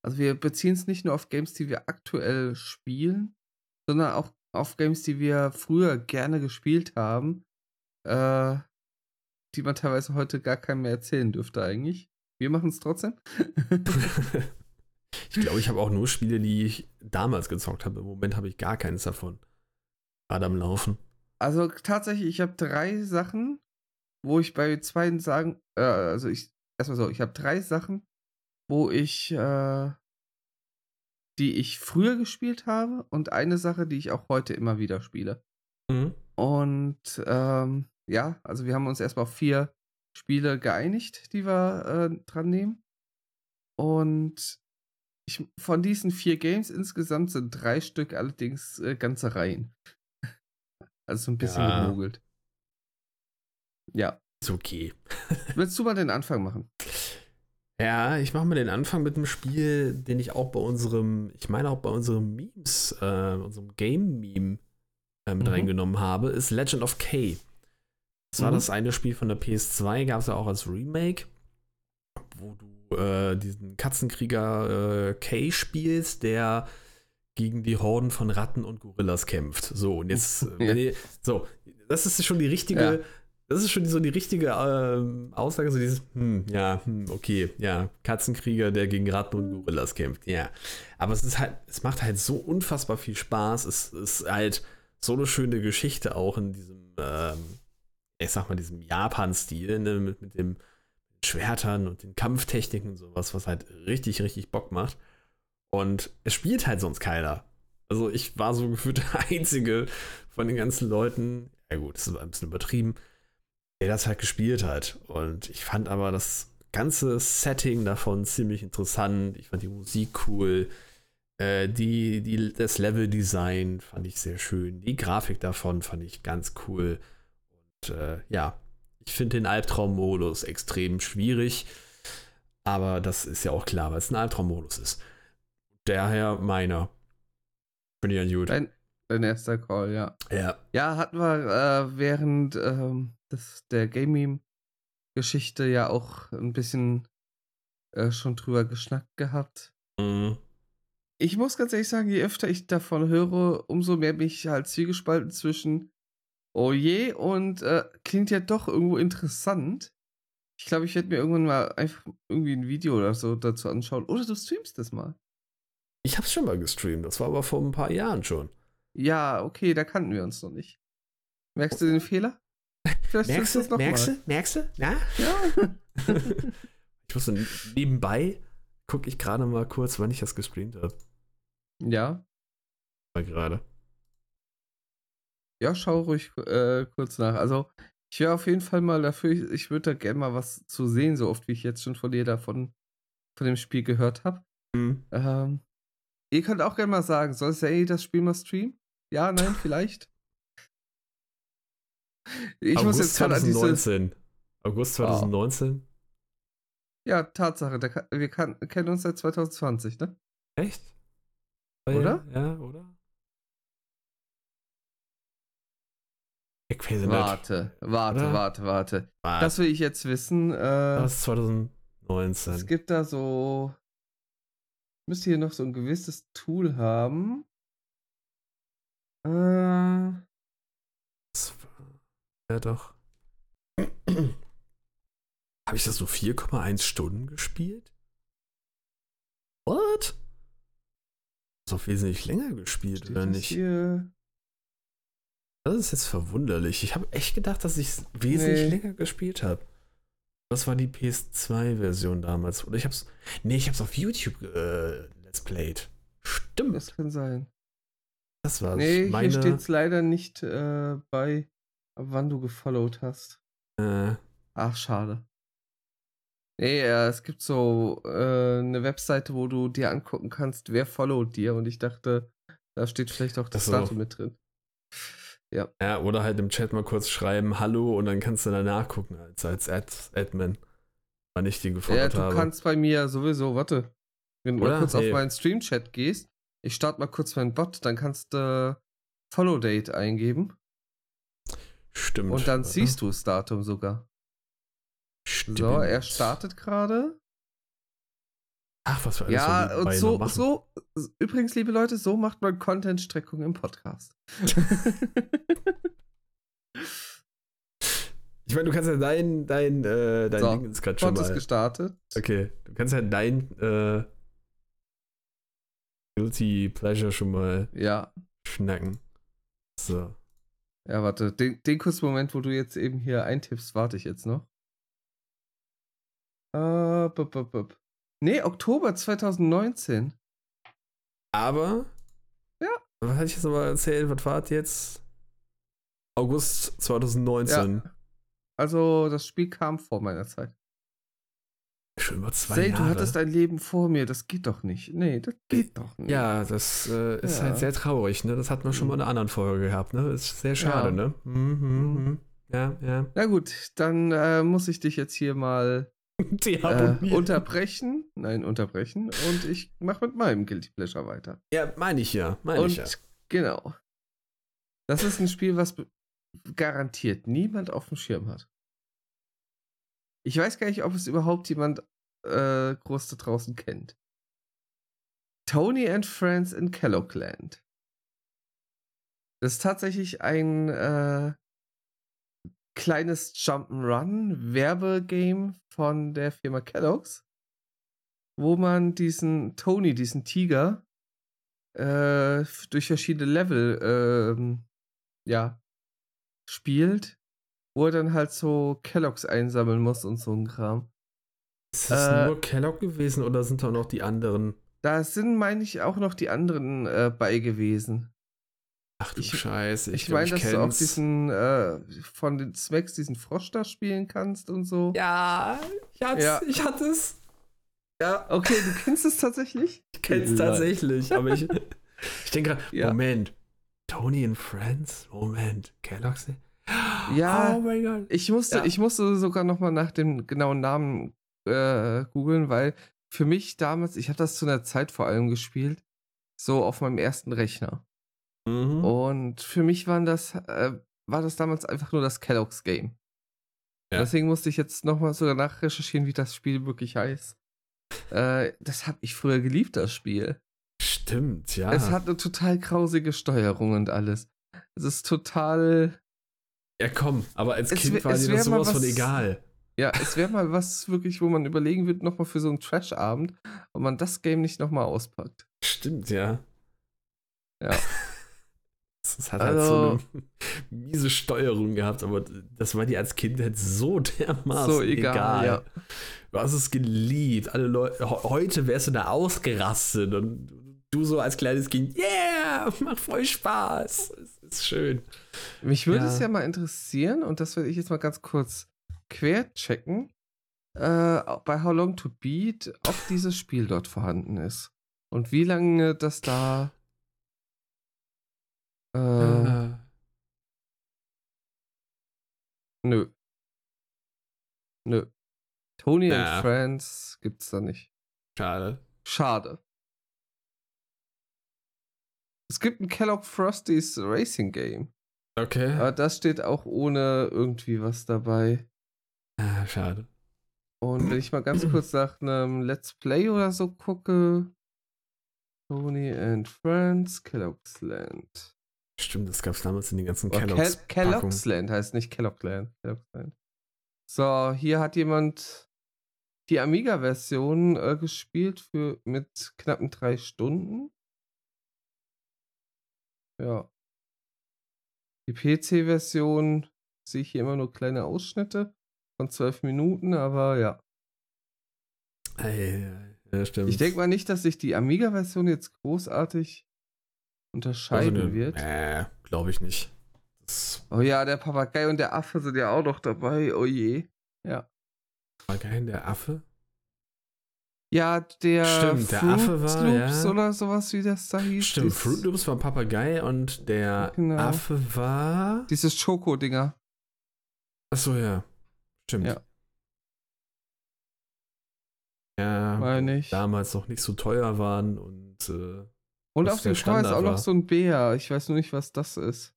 Also wir beziehen es nicht nur auf Games, die wir aktuell spielen, sondern auch auf Games, die wir früher gerne gespielt haben. Äh, die man teilweise heute gar keinem mehr erzählen dürfte eigentlich. Wir machen es trotzdem. ich glaube, ich habe auch nur Spiele, die ich damals gezockt habe. Im Moment habe ich gar keines davon. Gerade am Laufen. Also tatsächlich, ich habe drei Sachen, wo ich bei zwei sagen, äh, also ich, erstmal so, ich habe drei Sachen, wo ich, äh, die ich früher gespielt habe und eine Sache, die ich auch heute immer wieder spiele. Mhm. Und ähm, ja, also wir haben uns erstmal auf vier Spiele geeinigt, die wir äh, dran nehmen. Und ich, von diesen vier Games insgesamt sind drei Stück allerdings äh, ganze Reihen. Also so ein bisschen Ja. gemogelt. Ja. Ist okay. Willst du mal den Anfang machen? Ja, ich mache mal den Anfang mit einem Spiel, den ich auch bei unserem, ich meine auch bei unserem Memes, äh, unserem Game-Meme äh, mit Mhm. reingenommen habe, ist Legend of K. Das war Mhm. das eine Spiel von der PS2, gab es ja auch als Remake, wo du äh, diesen Katzenkrieger äh, K spielst, der gegen die Horden von Ratten und Gorillas kämpft. So, und jetzt, äh, wenn ihr, so, das ist schon die richtige, Ja. Das ist schon so die richtige ähm, Aussage, so dieses, hm, ja, hm, okay, ja, Katzenkrieger, der gegen Ratten und Gorillas kämpft, ja. Aber es ist halt, es macht halt so unfassbar viel Spaß. Es ist halt so eine schöne Geschichte auch in diesem, ähm, ich sag mal, diesem Japan-Stil, ne, mit, mit dem Schwertern und den Kampftechniken und sowas, was halt richtig, richtig Bock macht. Und es spielt halt sonst keiner. Also ich war so gefühlt der Einzige von den ganzen Leuten, ja gut, das ist ein bisschen übertrieben, der das halt gespielt hat. Und ich fand aber das ganze Setting davon ziemlich interessant. Ich fand die Musik cool. Äh, die, die, das Level-Design fand ich sehr schön. Die Grafik davon fand ich ganz cool. Und äh, ja, ich finde den Albtraummodus extrem schwierig. Aber das ist ja auch klar, weil es ein Albtraummodus ist. Daher meiner. Finde ich ja gut. Dein, dein erster Call, ja. Ja. Ja, hatten wir äh, während ähm, des, der Gaming-Geschichte ja auch ein bisschen äh, schon drüber geschnackt gehabt. Mhm. Ich muss ganz ehrlich sagen, je öfter ich davon höre, umso mehr bin ich halt zwiegespalten zwischen oh je und äh, klingt ja doch irgendwo interessant. Ich glaube, ich werde mir irgendwann mal einfach irgendwie ein Video oder so dazu anschauen. Oder du streamst das mal. Ich hab's schon mal gestreamt, das war aber vor ein paar Jahren schon. Ja, okay, da kannten wir uns noch nicht. Merkst du den Fehler? Vielleicht merkst du, merkst du, merkst du? Ja? Ja. ich wusste, nebenbei gucke ich gerade mal kurz, wann ich das gestreamt habe. Ja. Mal gerade. Ja, schau ruhig äh, kurz nach. Also, ich wäre auf jeden Fall mal dafür, ich, ich würde da gerne mal was zu sehen, so oft wie ich jetzt schon von dir davon von dem Spiel gehört habe. Mhm. Ähm, ihr könnt auch gerne mal sagen, soll Say das Spiel mal streamen? Ja, nein, vielleicht? Ich August muss jetzt 2019. August 2019? Oh. Ja, Tatsache. Der, wir kann, kennen uns seit 2020, ne? Echt? Oder? Ja, oder? Ich weiß nicht. Warte, warte, oder? warte, warte. Was? Das will ich jetzt wissen. Äh, das ist 2019. Es gibt da so. Müsste hier noch so ein gewisses Tool haben. Äh. Ja, doch. Habe ich das so 4,1 Stunden gespielt? What? So wesentlich länger gespielt, Steht oder nicht? Hier? Das ist jetzt verwunderlich. Ich habe echt gedacht, dass ich es wesentlich nee. länger gespielt habe. Das war die PS2-Version damals. Oder ich hab's. Nee, ich hab's auf YouTube äh, Let's Played. Stimmt. Das kann sein. Das war's. Nee, Meine... hier steht's leider nicht äh, bei, wann du gefollowt hast. Äh. Ach, schade. Nee, äh, es gibt so äh, eine Webseite, wo du dir angucken kannst, wer followt dir. Und ich dachte, da steht vielleicht auch das so. Datum mit drin. Ja. Ja, oder halt im Chat mal kurz schreiben, hallo, und dann kannst du danach gucken als, als Ad Admin, wann ich die gefollowt habe. Ja, du habe. kannst bei mir sowieso, warte, wenn du mal kurz hey. auf meinen Stream-Chat gehst, ich starte mal kurz meinen Bot, dann kannst du äh, Follow-Date eingeben. Stimmt. Und dann siehst du das Datum sogar. Stimmt. So, er startet gerade. Ach, was für alles Ja, und so, so, übrigens, liebe Leute, so macht man Content-Streckung im Podcast. ich meine, du kannst ja dein, dein, äh, dein so, Ding ist gerade schon mal. ist gestartet. Okay, du kannst ja dein, äh, Guilty Pleasure schon mal ja. schnacken. So. Ja, warte, den, den kurzen Moment, wo du jetzt eben hier eintippst, warte ich jetzt noch. Äh, bup, bup, bup. Nee, Oktober 2019. Aber. Ja. Was hatte ich jetzt nochmal erzählt? Was war das jetzt? August 2019. Ja. Also, das Spiel kam vor meiner Zeit. Schon über zwei Say, Jahre. du hattest ein Leben vor mir, das geht doch nicht. Nee, das geht doch nicht. Ja, das äh, ist ja. halt sehr traurig, ne? Das hatten wir schon mal in einer anderen Folge gehabt, ne? Das ist sehr schade, ja. ne? Mhm, mhm, mhm. Ja, ja. Na gut, dann äh, muss ich dich jetzt hier mal äh, unterbrechen. Nein, unterbrechen. Und ich mache mit meinem Guilty Pleasure weiter. Ja, meine ich ja. Meine ich ja. Genau. Das ist ein Spiel, was garantiert niemand auf dem Schirm hat. Ich weiß gar nicht, ob es überhaupt jemand äh, groß da draußen kennt. Tony and Friends in Kellogland. Das ist tatsächlich ein äh, kleines Jump'n'Run Werbegame von der Firma Kellogg's, wo man diesen Tony, diesen Tiger, äh, durch verschiedene Level ähm, ja, spielt, wo er dann halt so Kellogg's einsammeln muss und so ein Kram. Ist das äh, nur Kellogg gewesen oder sind da noch die anderen? Da sind, meine ich, auch noch die anderen äh, bei gewesen. Ach du ich, Scheiße. Ich, ich meine, dass kenn's. du auch diesen äh, von den Smacks diesen Frosch da spielen kannst und so. Ja, ich hatte, ja. ich hatte es. Ja. Okay, du kennst es tatsächlich? Ich kenn's tatsächlich, aber ich, ich denke gerade, ja. Moment, Tony and Friends? Moment, Kellogg's? Ja, oh mein Gott. Ich musste, ja. ich musste sogar noch mal nach dem genauen Namen äh, googeln, weil für mich damals, ich habe das zu einer Zeit vor allem gespielt, so auf meinem ersten Rechner. Mhm. Und für mich waren das, äh, war das damals einfach nur das Kellogg's Game. Ja. Deswegen musste ich jetzt nochmal sogar nachrecherchieren, wie das Spiel wirklich heißt. Äh, das habe ich früher geliebt, das Spiel. Stimmt, ja. Es hat eine total grausige Steuerung und alles. Es ist total. Ja, komm, aber als Kind war dir das sowas was, von egal. Ja, es wäre mal was wirklich, wo man überlegen wird, nochmal für so einen Trash-Abend, ob man das Game nicht nochmal auspackt. stimmt, ja. Ja. Das hat halt so Also- eine miese Steuerung gehabt, aber das war dir als Kind halt so dermaßen So egal, egal. ja. Du hast es geliebt. Alle Leute, heute wärst du da ausgerastet und du so als kleines Kind, yeah, macht voll Spaß. Ist schön. Mich würde Ja. es ja mal interessieren, und das werde ich jetzt mal ganz kurz quer checken, äh, bei How Long to Beat, ob dieses Spiel dort vorhanden ist. Und wie lange das da. Äh, Äh, nö. Nö. Tony Ja. and Friends gibt's da nicht. schade. Schade. Es gibt ein Kellogg Frosties Racing Game. Okay. Aber das steht auch ohne irgendwie was dabei. Ah, schade. Und wenn ich mal ganz kurz nach einem Let's Play oder so gucke. Tony and Friends, Kellogg's Land. Stimmt, das gab es damals in den ganzen Kellogg's. Kel Kellogg's Land heißt nicht Kellogg's Land. Kellogg's Land. So, hier hat jemand die Amiga-Version äh, gespielt für mit knappen drei Stunden. Ja. Die PC-Version sehe ich hier immer nur kleine Ausschnitte von zwölf Minuten, aber ja. Ey, ja, stimmt. Ich denke mal nicht, dass sich die Amiga-Version jetzt großartig unterscheiden Also, ne, wird. Äh, glaube ich nicht. Das Oh ja, der Papagei und der Affe sind ja auch noch dabei. Oh je. Ja. war geil, der Affe. Ja, der, Stimmt, der Fruit Affe war, Loops ja. oder sowas, wie das da hieß. Stimmt, Fruit Loops war Papagei und der Genau. Affe war. Dieses Schoko-Dinger. Achso, ja. Stimmt. Ja. Ja, Meine ich. damals noch nicht so teuer waren und äh, Und auf dem Cover ist auch noch so ein Bär. Ich weiß nur nicht, was das ist.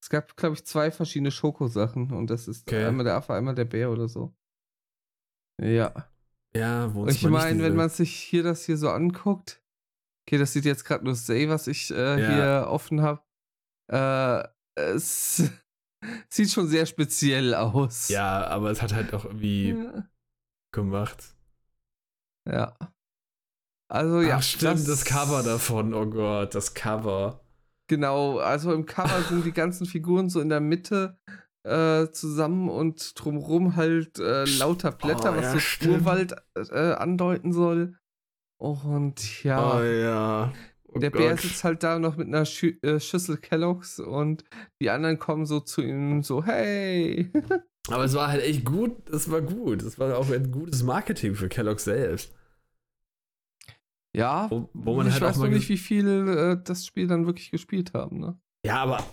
Es gab, glaube ich, zwei verschiedene Schokosachen. Und das ist Okay. einmal der Affe, einmal der Bär oder so. Ja. Ja, wo Ich meine, wenn man sich hier das hier so anguckt, okay, das sieht jetzt gerade nur Say, was ich äh, Ja. hier offen habe. Äh, es sieht schon sehr speziell aus. Ja, aber es hat halt auch irgendwie Ja. gemacht. ja. Also ja. Ach, stimmt, das, Cover davon, oh Gott, das Cover. Genau, also im Cover sind die ganzen Figuren so in der Mitte äh, zusammen und drumrum halt äh, lauter Blätter, Oh, was ja, so. Spurwald äh, andeuten soll. Und ja. Oh ja. Oh Der Bär Gott. sitzt halt da noch mit einer Schü äh, Schüssel Kelloggs und die anderen kommen so zu ihm so, hey. Aber es war halt echt gut, es war gut. Es war auch ein gutes Marketing für Kellogg selbst. ja, Wo, wo man ich halt weiß auch noch nicht, wie viel äh, das Spiel dann wirklich gespielt haben, ne? Ja, aber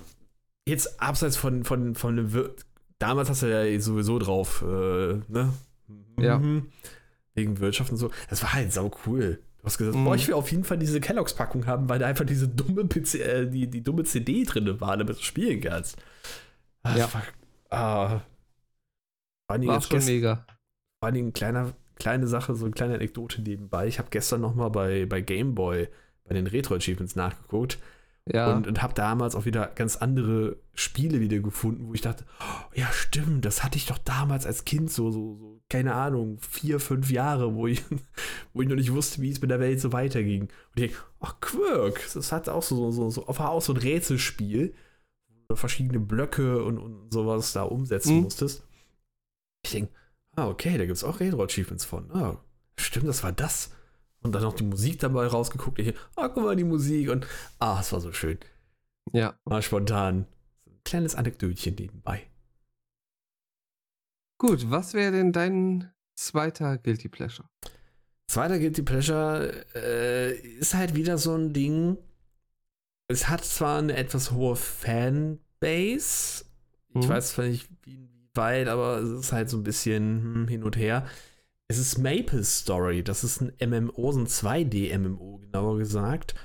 jetzt abseits von, von, von dem Wir damals hast du ja sowieso drauf, äh, ne? Ja. Mhm. Wegen Wirtschaft und so. Das war halt sau cool. Du hast gesagt, Mhm. boah, ich will auf jeden Fall diese Kelloggs-Packung haben, weil da einfach diese dumme PC, äh, die, die dumme CD drin war, damit du spielen kannst. Das Ja. War, ah. War jetzt schon gest- mega. vor Dingen kleiner, kleine Sache, so eine kleine Anekdote nebenbei. Ich habe gestern noch mal bei, bei Game Boy bei den Retro-Achievements nachgeguckt Ja. und, und habe damals auch wieder ganz andere Spiele wieder gefunden, wo ich dachte, oh, ja stimmt, das hatte ich doch damals als Kind so, so, so keine Ahnung, vier, fünf Jahre, wo ich, wo ich noch nicht wusste, wie es mit der Welt so weiterging. Und ich denke, ach Quirk, das hat auch so, so, so, war auch so ein Rätselspiel, wo du verschiedene Blöcke und, und sowas da umsetzen Mhm. musstest. Ich denke, ah, okay, da gibt es auch Retro-Achievements von. Ah, stimmt, das war das. Und dann noch die Musik dabei rausgeguckt. Ich, ah, guck mal, die Musik. Und ah, es war so schön. ja. War spontan. So ein kleines Anekdötchen nebenbei. Gut, was wäre denn dein zweiter Guilty Pleasure? Zweiter Guilty Pleasure äh, ist halt wieder so ein Ding. Es hat zwar eine etwas hohe Fanbase. Ich Mhm. weiß zwar nicht, wie weit, aber es ist halt so ein bisschen hm, hin und her. Es ist Maple Story. Das ist ein MMO, so ein 2D-MMO, genauer gesagt.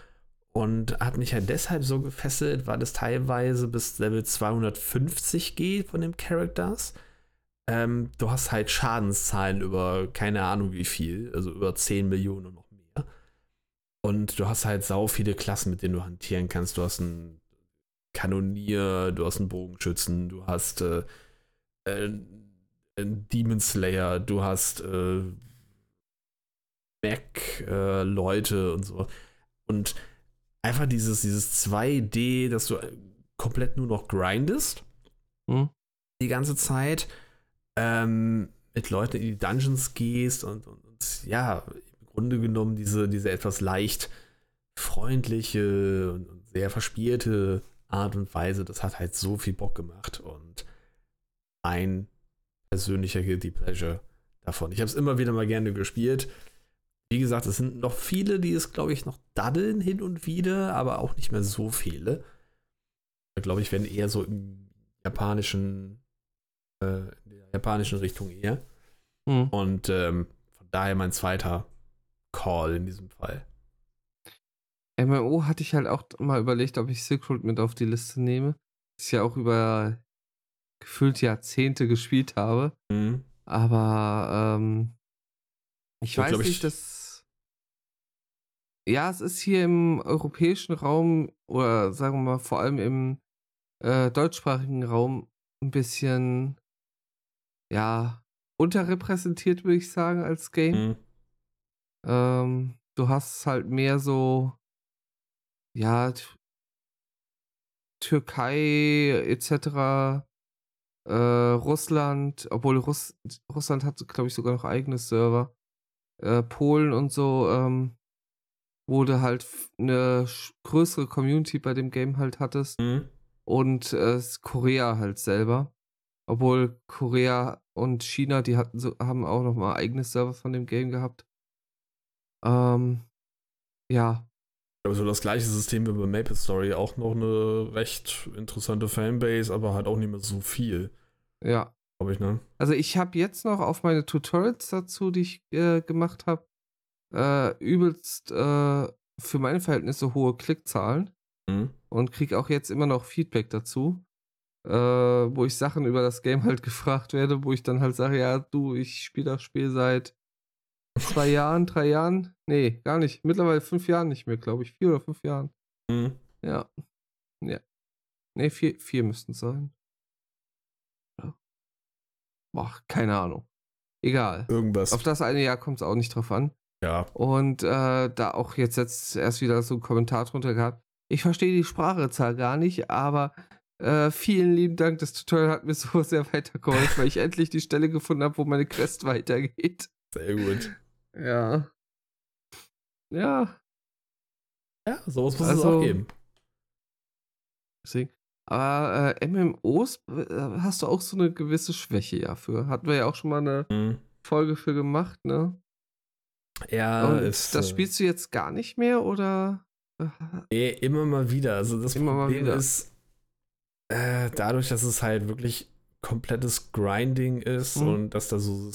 Und hat mich halt deshalb so gefesselt, weil es teilweise bis Level 250 geht von den Characters. Ähm, du hast halt Schadenszahlen über keine Ahnung wie viel, also über 10 Millionen und noch mehr. Und du hast halt sau viele Klassen, mit denen du hantieren kannst. Du hast einen Kanonier, du hast einen Bogenschützen, du hast äh, äh, Demon Slayer, du hast äh, Mech-Leute und so. Und einfach dieses, dieses 2D, dass du komplett nur noch grindest. Hm. Die ganze Zeit. Ähm, mit Leuten in die Dungeons gehst und, und, und, ja, im Grunde genommen diese, diese etwas leicht freundliche und, und sehr verspielte Art und Weise, das hat halt so viel Bock gemacht und ein persönlicher Guilty Pleasure davon. Ich habe es immer wieder mal gerne gespielt. Wie gesagt, es sind noch viele, die es, glaube ich, noch daddeln hin und wieder, aber auch nicht mehr so viele. Glaube ich, werden eher so im japanischen, äh, in der japanischen Richtung eher. Hm. Und ähm, von daher mein zweiter Call in diesem Fall. MMO hatte ich halt auch mal überlegt, ob ich Silk Road mit auf die Liste nehme. Ich ja auch über gefühlt Jahrzehnte gespielt habe. Mhm. Aber ähm, ich Ja, weiß glaub ich- nicht, dass. Ja, es ist hier im europäischen Raum oder sagen wir mal vor allem im äh, deutschsprachigen Raum ein bisschen ja unterrepräsentiert, würde ich sagen, als Game. Mhm. Ähm, du hast halt mehr so, ja, Türkei etc., äh, Russland, obwohl Russ Russland hat, glaube ich, sogar noch eigene Server, äh, Polen und so, ähm, wo du halt eine größere Community bei dem Game halt hattest Mhm. und äh, Korea halt selber. Obwohl Korea und China, die hatten so, haben auch noch mal eigene Server von dem Game gehabt. Ähm, ja, Aber so das gleiche System wie bei Maple Story, auch noch eine recht interessante Fanbase, aber halt auch nicht mehr so viel, ja. glaube ich, ne? Also ich habe jetzt noch auf meine Tutorials dazu, die ich äh, gemacht habe, äh, übelst äh, für meine Verhältnisse hohe Klickzahlen Mhm. und kriege auch jetzt immer noch Feedback dazu, äh, wo ich Sachen über das Game halt gefragt werde, wo ich dann halt sage, ja, du, ich spiele das Spiel seit zwei Jahren, drei Jahren, nee, gar nicht, mittlerweile fünf Jahren nicht mehr, glaube ich, vier oder fünf Jahren. Mhm. Ja. Ja. Nee, vier, vier müssten es sein. Boah, keine Ahnung. Egal. Irgendwas. Auf das eine Jahr kommt es auch nicht drauf an. ja. Und äh, da auch jetzt, jetzt erst wieder so ein Kommentar drunter gehabt. Ich verstehe die Sprache zwar gar nicht, aber äh, vielen lieben Dank. Das Tutorial hat mir so sehr weitergeholfen, weil ich endlich die Stelle gefunden habe, wo meine Quest weitergeht. Sehr gut. Ja. Ja, Ja, sowas muss es Also- auch geben. Deswegen. Aber äh, MMOs äh, hast du auch so eine gewisse Schwäche ja für. Hatten wir ja auch schon mal eine Mhm. Folge für gemacht, ne? Ja, Und ist, das äh, spielst du jetzt gar nicht mehr oder? äh, Eh, immer mal wieder. Also das Immer mal Problem wieder. ist, äh, dadurch, dass es halt wirklich komplettes Grinding ist Mhm. und dass da so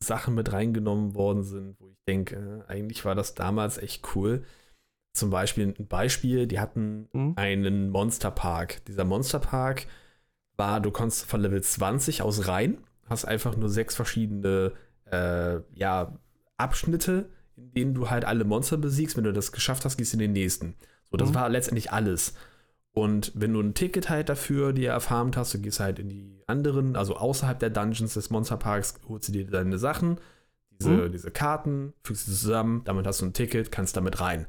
Sachen mit reingenommen worden sind, wo ich denke, äh, eigentlich war das damals echt cool. Zum Beispiel ein Beispiel, die hatten Mhm. einen Monsterpark. Dieser Monsterpark war, du konntest von Level 20 aus rein, hast einfach nur sechs verschiedene äh, ja, Abschnitte, in denen du halt alle Monster besiegst. Wenn du das geschafft hast, gehst du in den nächsten. So, das Mhm. war letztendlich alles. Und wenn du ein Ticket halt dafür dir erfarmt hast, du gehst halt in die anderen, also außerhalb der Dungeons des Monsterparks, holst du dir deine Sachen, diese, Mhm. diese Karten, fügst sie zusammen, damit hast du ein Ticket, kannst damit rein.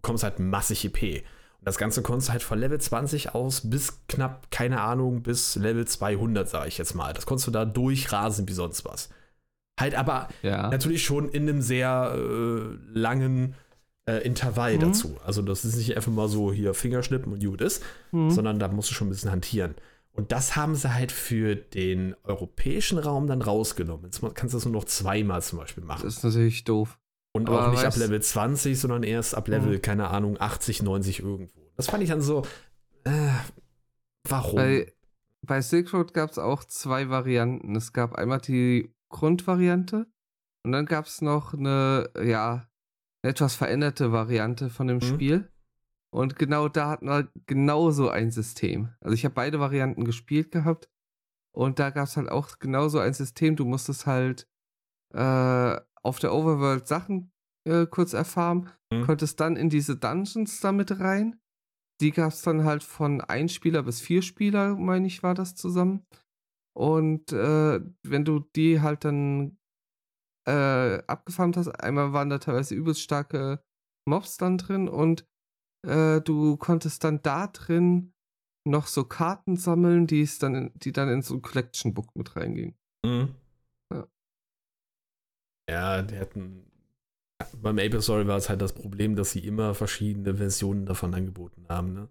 Bekommst halt massig EP. Und das Ganze konntest du halt von Level 20 aus bis knapp, keine Ahnung, bis Level 200, sage ich jetzt mal. Das konntest du da durchrasen wie sonst was. Halt aber Ja. natürlich schon in einem sehr äh, langen äh, Intervall Mhm. dazu. Also das ist nicht einfach mal so hier Fingerschnippen und gut ist, Mhm. sondern da musst du schon ein bisschen hantieren. Und das haben sie halt für den europäischen Raum dann rausgenommen. Jetzt kannst du das nur noch zweimal zum Beispiel machen. Das ist natürlich doof. Und aber auch nicht ab Level 20, sondern erst ab Level, Mhm. keine Ahnung, 80, 90 irgendwo. Das fand ich dann so, äh, warum? Bei, bei Silk Road gab es auch zwei Varianten. Es gab einmal die Grundvariante und dann gab es noch eine, ja, eine etwas veränderte Variante von dem Mhm. Spiel. Und genau da hatten wir genauso ein System. Also ich habe beide Varianten gespielt gehabt und da gab es halt auch genauso ein System. Du musstest halt äh, auf der Overworld Sachen äh, kurz erfahren, Mhm. konntest dann in diese Dungeons damit rein. Die gab es dann halt von ein Spieler bis vier Spieler, meine ich, war das zusammen. Und äh, wenn du die halt dann äh, abgefarmt hast, einmal waren da teilweise übelst starke Mobs dann drin und äh, du konntest dann da drin noch so Karten sammeln, die es dann, in, die dann in so ein Collection Book mit reingingen. Mhm. Ja. Die hatten. Beim Maple Story war es halt das Problem, dass sie immer verschiedene Versionen davon angeboten haben. Ne?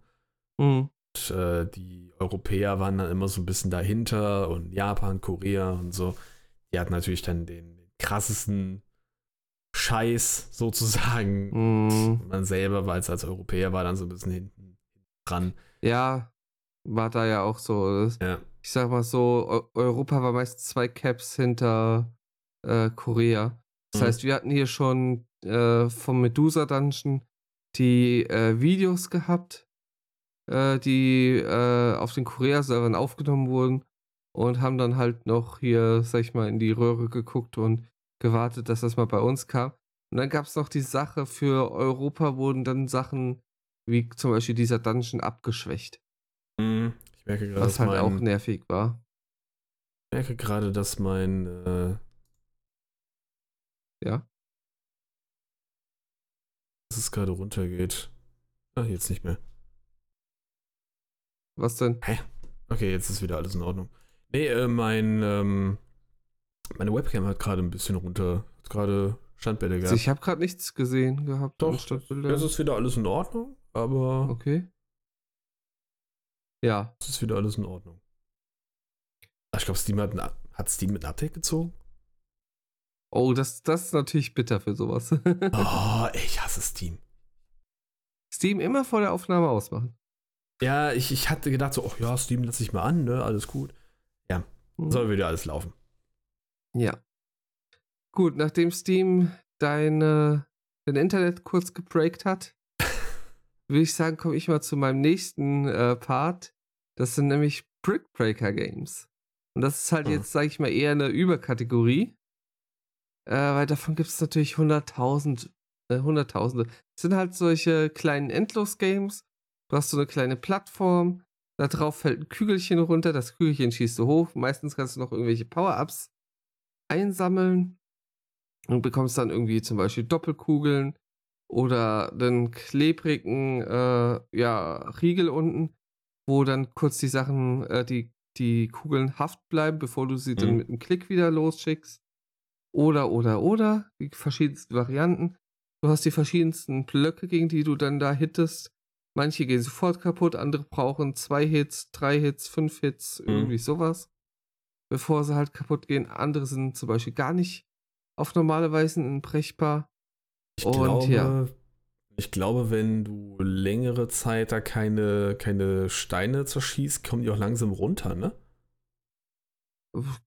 Mhm. Und, äh, die Europäer waren dann immer so ein bisschen dahinter und Japan, Korea und so. Die hatten natürlich dann den, krassesten Scheiß sozusagen. Mhm. Und man selber, weil es als Europäer war, dann so ein bisschen hinten dran. Ja, war da ja auch so. Ja. Ich sag mal so, Eu- Europa war meist zwei Caps hinter äh, Korea. Das Mhm. heißt, wir hatten hier schon äh, vom Medusa Dungeon die äh, Videos gehabt, äh, die äh, auf den Korea-Servern aufgenommen wurden und haben dann halt noch hier, sag ich mal, in die Röhre geguckt und gewartet, dass das mal bei uns kam. Und dann gab es noch die Sache, für Europa wurden dann Sachen wie zum Beispiel dieser Dungeon abgeschwächt, Mhm. Ich merke gerade, was dass halt mein, auch nervig war. ich merke gerade, dass mein äh, Ja. dass es gerade runtergeht. Ah, jetzt nicht mehr. Was denn? Okay, jetzt ist wieder alles in Ordnung. Nee, äh, mein, ähm, meine Webcam hat gerade ein bisschen runter. Hat gerade Standbilder Also gehabt. ich habe gerade nichts gesehen gehabt. Doch, anstatt Bilder. Es ist wieder alles in Ordnung, aber okay. Ja, es ist wieder alles in Ordnung. Ah, Ich glaube, Steam hat, ein, hat Steam mit ein Update gezogen. Oh, das, das ist natürlich bitter für sowas. Oh, ich hasse Steam. Steam immer vor der Aufnahme ausmachen. Ja, ich, ich hatte gedacht so, oh ja, Steam lasse ich mal an, ne, alles gut. Mhm. Soll wieder alles laufen. Ja. Gut, nachdem Steam deine, dein Internet kurz gebreakt hat, würde ich sagen, komme ich mal zu meinem nächsten äh, Part. Das sind nämlich Brick Breaker Games. Und das ist halt Ah. jetzt, sage ich mal, eher eine Überkategorie. Äh, weil davon gibt es natürlich hunderttausend, äh, hunderttausende. Es sind halt solche kleinen Endlos-Games. Du hast so eine kleine Plattform. Da drauf fällt ein Kügelchen runter. Das Kügelchen schießt du hoch. Meistens kannst du noch irgendwelche Power-Ups einsammeln und bekommst dann irgendwie zum Beispiel Doppelkugeln oder einen klebrigen äh, ja, Riegel unten, wo dann kurz die Sachen, äh, die, die Kugeln haft bleiben, bevor du sie dann Mhm. mit einem Klick wieder losschickst. Oder, oder, oder, die verschiedensten Varianten. Du hast die verschiedensten Blöcke, gegen die du dann da hittest. Manche gehen sofort kaputt, andere brauchen zwei Hits, drei Hits, fünf Hits, Mhm. irgendwie sowas, bevor sie halt kaputt gehen. Andere sind zum Beispiel gar nicht auf normale Weise brechbar. Ich Und glaube, ja. ich glaube, wenn du längere Zeit da keine, keine Steine zerschießt, kommen die auch langsam runter, ne?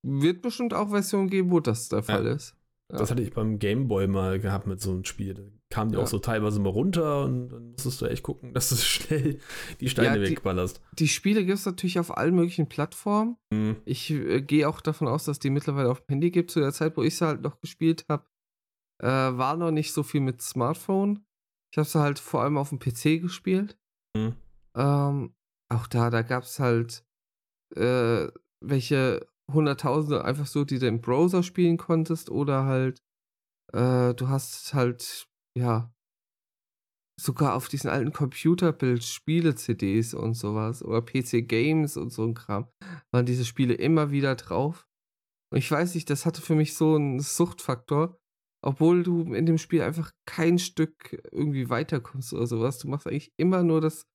Wird bestimmt auch Versionen geben, wo das der Fall ist. Ja. Das hatte ich beim Gameboy mal gehabt mit so einem Spiel. Da kamen die Ja. auch so teilweise mal runter und dann musstest du echt gucken, dass du schnell die Steine Ja, die- wegballerst. Die Spiele gibt es natürlich auf allen möglichen Plattformen. Hm. Ich äh, gehe auch davon aus, dass die mittlerweile auf dem Handy gibt. Zu der Zeit, wo ich sie halt noch gespielt habe, äh, war noch nicht so viel mit Smartphone. Ich habe sie halt vor allem auf dem PC gespielt. Hm. Ähm, auch da, da gab es halt äh, welche Hunderttausende einfach so, die du im Browser spielen konntest oder halt äh, du hast halt, ja, sogar auf diesen alten Computerbild Spiele-CDs und sowas oder PC-Games und so ein Kram, waren diese Spiele immer wieder drauf. Und ich weiß nicht, das hatte für mich so einen Suchtfaktor, obwohl du in dem Spiel einfach kein Stück irgendwie weiterkommst oder sowas. Du machst eigentlich immer nur das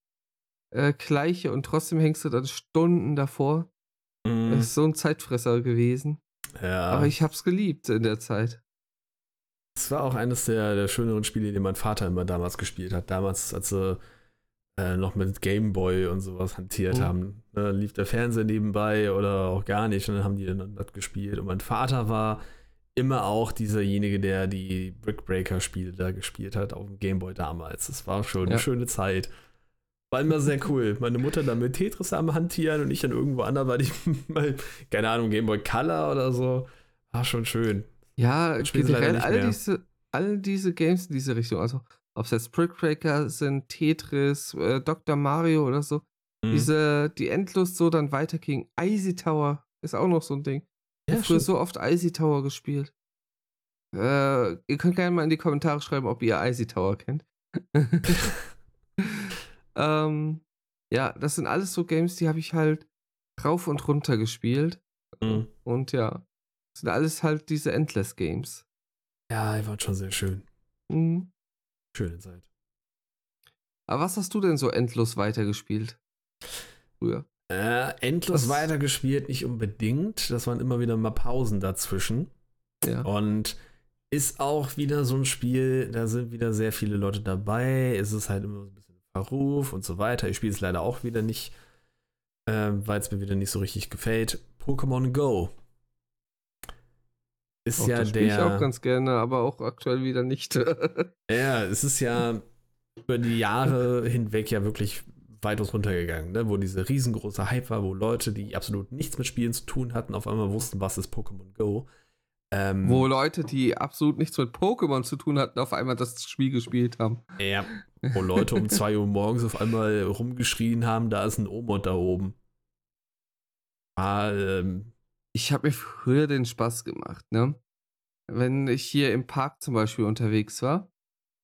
äh, Gleiche und trotzdem hängst du dann Stunden davor. Hm. Das ist so ein Zeitfresser gewesen. Ja. Aber ich hab's geliebt in der Zeit. Das war auch eines der, der schöneren Spiele, die mein Vater immer damals gespielt hat. Damals, als sie äh, noch mit Gameboy und sowas hantiert Mhm. haben. Da lief der Fernseher nebenbei oder auch gar nicht und dann haben die dann das gespielt. Und mein Vater war immer auch dieserjenige, der die Brickbreaker-Spiele da gespielt hat auf dem Gameboy damals. Das war schon Ja. eine schöne Zeit. War immer sehr cool. Meine Mutter dann mit Tetris am Hantieren und ich dann irgendwo anderweitig mal, keine Ahnung, Gameboy Color oder so. War schon schön. Ja, generell all mehr. diese, all diese Games in diese Richtung, also ob es jetzt Brickbreaker sind, Tetris, äh, Dr. Mario oder so, Mhm. diese, die endlos so dann weitergingen. Icy Tower ist auch noch so ein Ding. Ich Ja, habe früher so oft Icy Tower gespielt. Äh, ihr könnt gerne mal in die Kommentare schreiben, ob ihr Icy Tower kennt. ähm, ja, das sind alles so Games, die habe ich halt rauf und runter gespielt. Mhm. Und ja, das sind alles halt diese Endless Games. Ja, die waren schon sehr schön. Mhm. Schöne Zeit. Aber was hast du denn so endlos weitergespielt? Früher. Äh, endlos Was- weitergespielt, nicht unbedingt. Das waren immer wieder mal Pausen dazwischen. Ja. Und ist auch wieder so ein Spiel, da sind wieder sehr viele Leute dabei. Es ist halt immer so ein bisschen Verruf und so weiter. Ich spiele es leider auch wieder nicht, äh, weil es mir wieder nicht so richtig gefällt. Pokémon Go. Ist Auch ja das spiele ich auch der. ganz gerne, aber auch aktuell wieder nicht. Ja, es ist ja über die Jahre hinweg ja wirklich weitaus runtergegangen, ne? wo diese riesengroße Hype war, wo Leute, die absolut nichts mit Spielen zu tun hatten, auf einmal wussten, was ist Pokémon Go. Ähm, Wo Leute, die absolut nichts mit Pokémon zu tun hatten, auf einmal das Spiel gespielt haben. Ja, wo Leute um 2 Uhr morgens auf einmal rumgeschrien haben, da ist ein Omod da oben. Ah, ähm, Ich habe mir früher den Spaß gemacht, ne? Wenn ich hier im Park zum Beispiel unterwegs war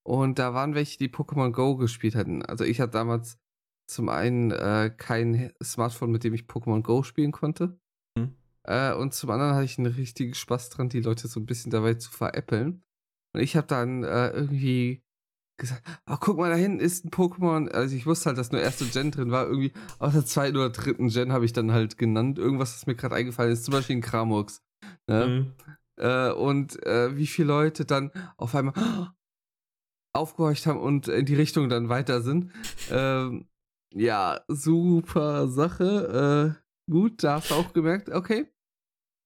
und da waren welche, die Pokémon Go gespielt hatten. Also ich hatte damals zum einen äh, kein Smartphone, mit dem ich Pokémon Go spielen konnte. Äh, und zum anderen hatte ich einen richtigen Spaß dran, die Leute so ein bisschen dabei zu veräppeln. Und ich habe dann äh, irgendwie gesagt, ach guck mal, da hinten ist ein Pokémon. Also ich wusste halt, dass nur erste Gen drin war. Irgendwie aus der zweiten oder dritten Gen habe ich dann halt genannt. Irgendwas, das mir gerade eingefallen ist. Zum Beispiel ein Kramux. Ne? hm. Äh, und äh, wie viele Leute dann auf einmal aufgehorcht haben und in die Richtung dann weiter sind. Ähm, ja, super Sache. Gut, da hast du auch gemerkt, okay.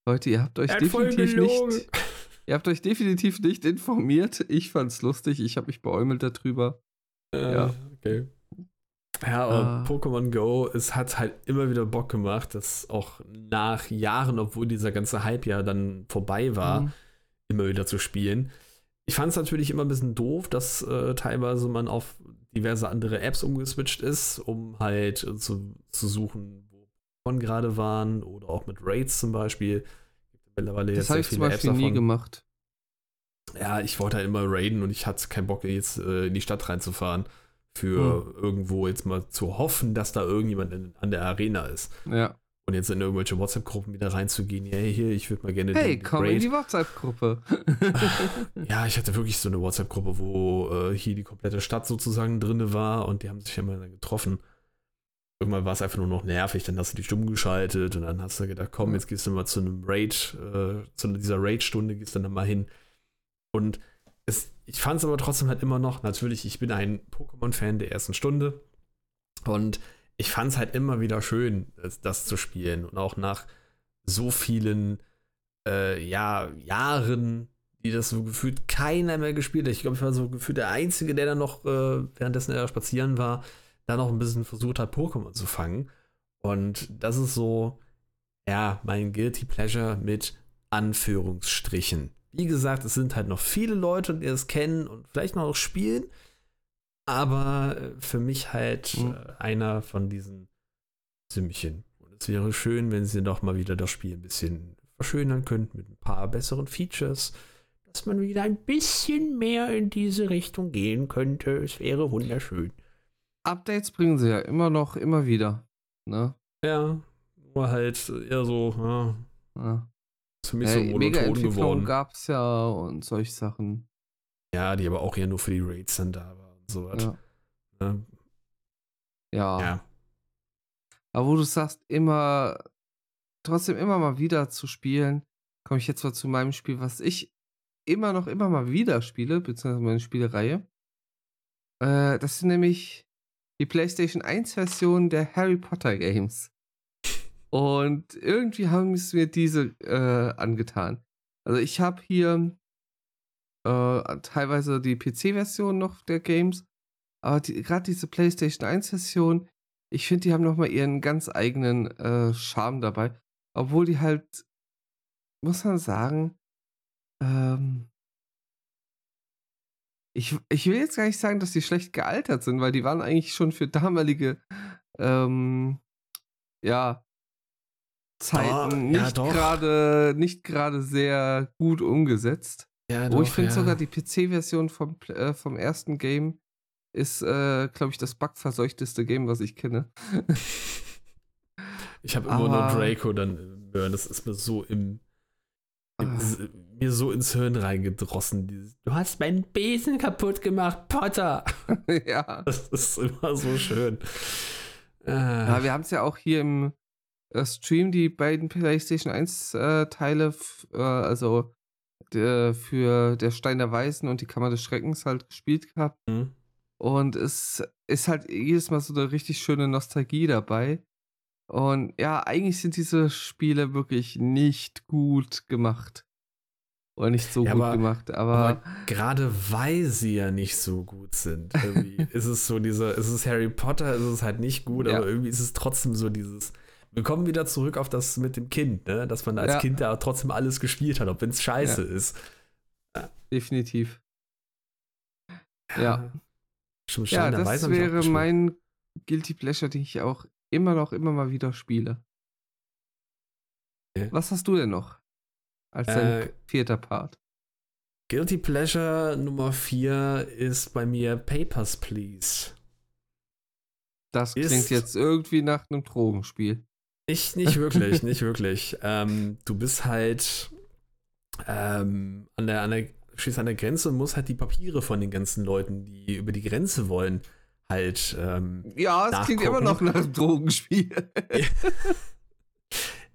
Leute, ihr habt euch Er definitiv nicht. Ihr habt euch definitiv nicht informiert. Ich fand's lustig. Ich habe mich beäumelt darüber. Äh, Ja. Okay. Ja, aber Ah. Pokémon Go, es hat halt immer wieder Bock gemacht, dass auch nach Jahren, obwohl dieser ganze Hype ja dann vorbei war, Mhm. immer wieder zu spielen. Ich fand es natürlich immer ein bisschen doof, dass äh, teilweise man auf diverse andere Apps umgeswitcht ist, um halt äh, zu, zu suchen, gerade waren oder auch mit Raids zum Beispiel. Mittlerweile Das habe ich zum Beispiel Apps nie davon. gemacht. Ja, ich wollte halt immer raiden und ich hatte keinen Bock, jetzt äh, in die Stadt reinzufahren. Für Hm. irgendwo jetzt mal zu hoffen, dass da irgendjemand in, an der Arena ist. Ja. Und jetzt in irgendwelche WhatsApp-Gruppen wieder reinzugehen. Hey, hier, ich würde mal gerne Hey, komm in Raid. die WhatsApp-Gruppe. Ja, ich hatte wirklich so eine WhatsApp-Gruppe, wo äh, hier die komplette Stadt sozusagen drinne war und die haben sich immer dann getroffen. Irgendwann war es einfach nur noch nervig, dann hast du die stumm geschaltet und dann hast du gedacht, komm, jetzt gehst du mal zu einem Raid, äh, zu dieser Raid-Stunde, gehst dann da mal hin. Und es, ich fand es aber trotzdem halt immer noch, natürlich, ich bin ein Pokémon-Fan der ersten Stunde und ich fand es halt immer wieder schön, das, das zu spielen und auch nach so vielen äh, ja, Jahren, die das so gefühlt keiner mehr gespielt hat. Ich glaube, ich war so gefühlt der Einzige, der dann noch, äh, währenddessen er spazieren war, da noch ein bisschen versucht hat, Pokémon zu fangen. Und das ist so, ja, mein Guilty Pleasure mit Anführungsstrichen. Wie gesagt, es sind halt noch viele Leute, die es kennen und vielleicht noch auch spielen. Aber äh, für mich halt Mhm. einer von diesen Sümmchen. Und es wäre schön, wenn sie doch mal wieder das Spiel ein bisschen verschönern könnten mit ein paar besseren Features, dass man wieder ein bisschen mehr in diese Richtung gehen könnte. Es wäre wunderschön. Updates bringen sie ja immer noch, immer wieder. Ne? Ja, nur halt eher so, ja, Ja. ist für mich so Äh, monoton Mega-Entwicklung geworden. gab's ja und solche Sachen. Ja, die aber auch eher nur für die Raids dann da war und so was. Ja. Ne? Ja. ja. Aber wo du sagst, immer, trotzdem immer mal wieder zu spielen, komme ich jetzt mal zu meinem Spiel, was ich immer noch immer mal wieder spiele, beziehungsweise meine Spielereihe. Äh, das sind nämlich die PlayStation 1 Version der Harry Potter Games. Und irgendwie haben es mir diese äh, angetan. Also ich habe hier äh, teilweise die PC-Version noch der Games, aber die, gerade diese PlayStation 1-Version, ich finde, die haben nochmal ihren ganz eigenen äh, Charme dabei. Obwohl die halt, muss man sagen, ähm, ich, ich will jetzt gar nicht sagen, dass die schlecht gealtert sind, weil die waren eigentlich schon für damalige, ähm, ja, Zeiten ja, nicht doch. gerade nicht gerade sehr gut umgesetzt. Ja, Oh, ich finde ja. sogar die PC-Version vom, äh, vom ersten Game ist, äh, glaube ich, das bugverseuchteste Game, was ich kenne. ich habe immer nur Draco dann hören. Das ist mir so im, im ah. Mir so ins Hirn reingedrossen. Du hast meinen Besen kaputt gemacht, Potter. ja. Das ist immer so schön. Ja, wir haben es ja auch hier im äh, Stream, die beiden PlayStation 1 äh, Teile, äh, also der, für der Stein der Weisen und die Kammer des Schreckens halt gespielt gehabt. Mhm. Und es ist halt jedes Mal so eine richtig schöne Nostalgie dabei. Und ja, eigentlich sind diese Spiele wirklich nicht gut gemacht. Oder nicht so ja, gut aber, gemacht, aber, aber gerade weil sie ja nicht so gut sind, irgendwie ist es so dieser, ist es Harry Potter, ist es halt nicht gut, ja. aber irgendwie ist es trotzdem so dieses, wir kommen wieder zurück auf das mit dem Kind, ne? dass man als ja. Kind da trotzdem alles gespielt hat, auch wenn es scheiße ist. Definitiv. Ja. Schon ja, das wäre mein Guilty Pleasure, den ich auch immer noch, immer mal wieder spiele. Okay. Was hast du denn noch? Als dein äh, vierter Part. Guilty Pleasure Nummer 4 ist bei mir Papers, Please. Das klingt ist, jetzt irgendwie nach einem Drogenspiel. Nicht, nicht wirklich, nicht wirklich. Ähm, du bist halt ähm, an der, an der, stehst an der Grenze und musst halt die Papiere von den ganzen Leuten, die über die Grenze wollen, halt. Ähm, ja, es klingt immer noch nach einem Drogenspiel.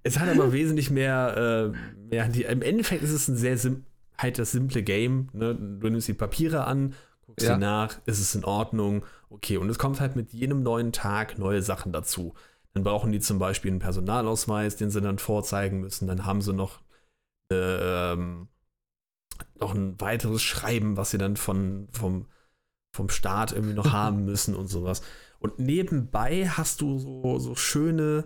Es hat aber wesentlich mehr, äh, mehr die, im Endeffekt ist es ein sehr sim halt das simple Game. Ne? Du nimmst die Papiere an, guckst ja. sie nach, ist es in Ordnung, okay. Und es kommt halt mit jedem neuen Tag neue Sachen dazu. Dann brauchen die zum Beispiel einen Personalausweis, den sie dann vorzeigen müssen. Dann haben sie noch, äh, ähm, noch ein weiteres Schreiben, was sie dann von, vom, vom Staat irgendwie noch haben müssen und sowas. Und nebenbei hast du so, so schöne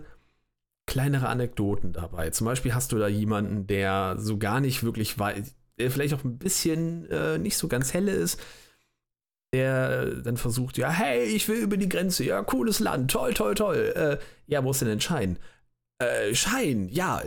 kleinere Anekdoten dabei. Zum Beispiel hast du da jemanden, der so gar nicht wirklich weiß, der vielleicht auch ein bisschen äh, nicht so ganz helle ist, der dann versucht, ja, hey, ich will über die Grenze, ja, cooles Land, toll, toll, toll. Äh, ja, wo ist denn ein Schein? Äh, Schein, ja,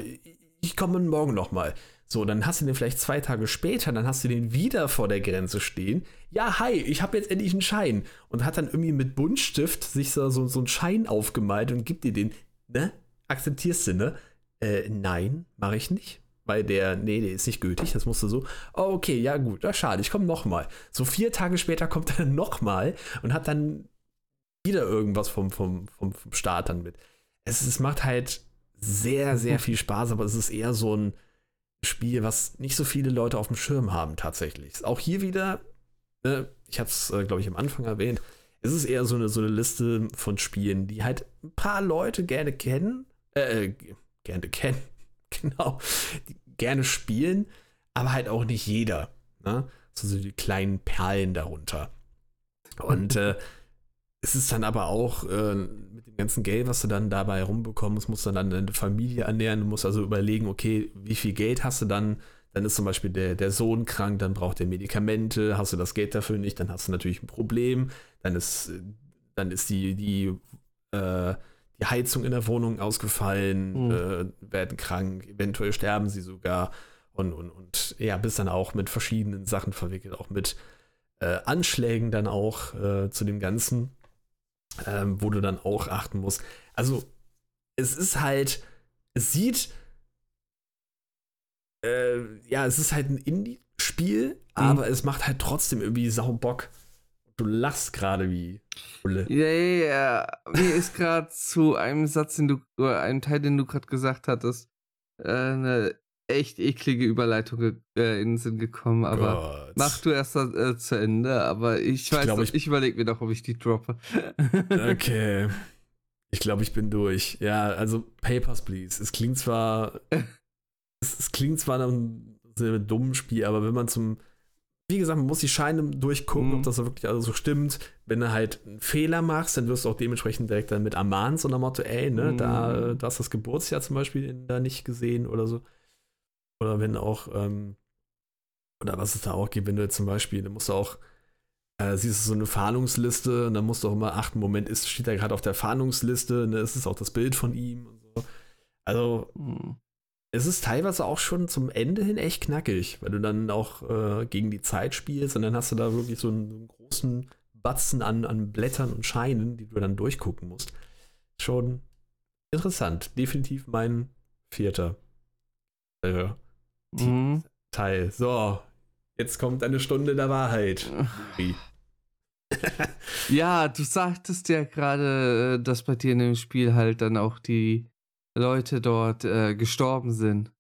ich komme morgen nochmal. So, dann hast du den vielleicht zwei Tage später, dann hast du den wieder vor der Grenze stehen. Ja, hi, ich habe jetzt endlich einen Schein. Und hat dann irgendwie mit Buntstift sich so, so, so einen Schein aufgemalt und gibt dir den. Ne? Akzeptierst du, ne? Äh, nein, mache ich nicht. Weil der, nee, der ist nicht gültig, das musst du so. Oh, okay, ja gut, ja, schade, ich komme nochmal. So vier Tage später kommt er nochmal und hat dann wieder irgendwas vom, vom, vom, vom Start dann mit. Es, es macht halt sehr, sehr viel Spaß, aber es ist eher so ein Spiel, was nicht so viele Leute auf dem Schirm haben tatsächlich. Auch hier wieder, äh, ich habe es, äh, glaube ich, am Anfang erwähnt, es ist eher so eine, so eine Liste von Spielen, die halt ein paar Leute gerne kennen, äh, äh, gerne kennen, genau, gerne spielen, aber halt auch nicht jeder. Ne? So, die kleinen Perlen darunter. Und äh, es ist dann aber auch äh, mit dem ganzen Geld, was du dann dabei rumbekommst, musst du dann deine Familie ernähren. Du musst also überlegen, okay, wie viel Geld hast du dann? Dann ist zum Beispiel der, der Sohn krank, dann braucht er Medikamente. Hast du das Geld dafür nicht, dann hast du natürlich ein Problem. Dann ist, dann ist die, die äh, die Heizung in der Wohnung ausgefallen, mhm. äh, werden krank, eventuell sterben sie sogar und, und, und ja, bist dann auch mit verschiedenen Sachen verwickelt, auch mit äh, Anschlägen dann auch äh, zu dem Ganzen, ähm, wo du dann auch achten musst. Also es ist halt, es sieht, äh, ja, es ist halt ein Indie-Spiel, mhm. aber es macht halt trotzdem irgendwie sau Bock. Du lachst gerade wie Bulle. Ja, ja, ja. Mir ist gerade zu einem Satz, den du, oder einem Teil, den du gerade gesagt hattest, äh, eine echt eklige Überleitung äh, in den Sinn gekommen, aber Gott. mach du erst äh, zu Ende, aber ich weiß, ich, glaub, ich, ich überlege mir doch, ob ich die droppe. okay. Ich glaube, ich bin durch. Ja, also Papers, Please. Es klingt zwar, es, es, klingt zwar nach einem sehr dummen Spiel, aber wenn man zum wie gesagt, man muss die Scheine durchgucken, mhm. ob das wirklich alles so stimmt. Wenn du halt einen Fehler machst, dann wirst du auch dementsprechend direkt dann mit ermahnt, so nach Motto, ey, ne, mhm. da, da hast das Geburtsjahr zum Beispiel da nicht gesehen oder so. Oder wenn auch, ähm, oder was es da auch gibt, wenn du zum Beispiel, dann musst du auch, äh, siehst du so eine Fahndungsliste und dann musst du auch immer achten, Moment, ist, steht da gerade auf der Fahndungsliste, ne, ist es auch das Bild von ihm und so. Also, mhm es ist teilweise auch schon zum Ende hin echt knackig, weil du dann auch äh, gegen die Zeit spielst und dann hast du da wirklich so einen, einen großen Batzen an, an Blättern und Scheinen, die du dann durchgucken musst. Schon interessant. Definitiv mein vierter äh, Mhm. Teil. So, jetzt kommt eine Stunde der Wahrheit. Ja, du sagtest ja gerade, äh, dass bei dir in dem Spiel halt dann auch die Leute dort äh, gestorben sind.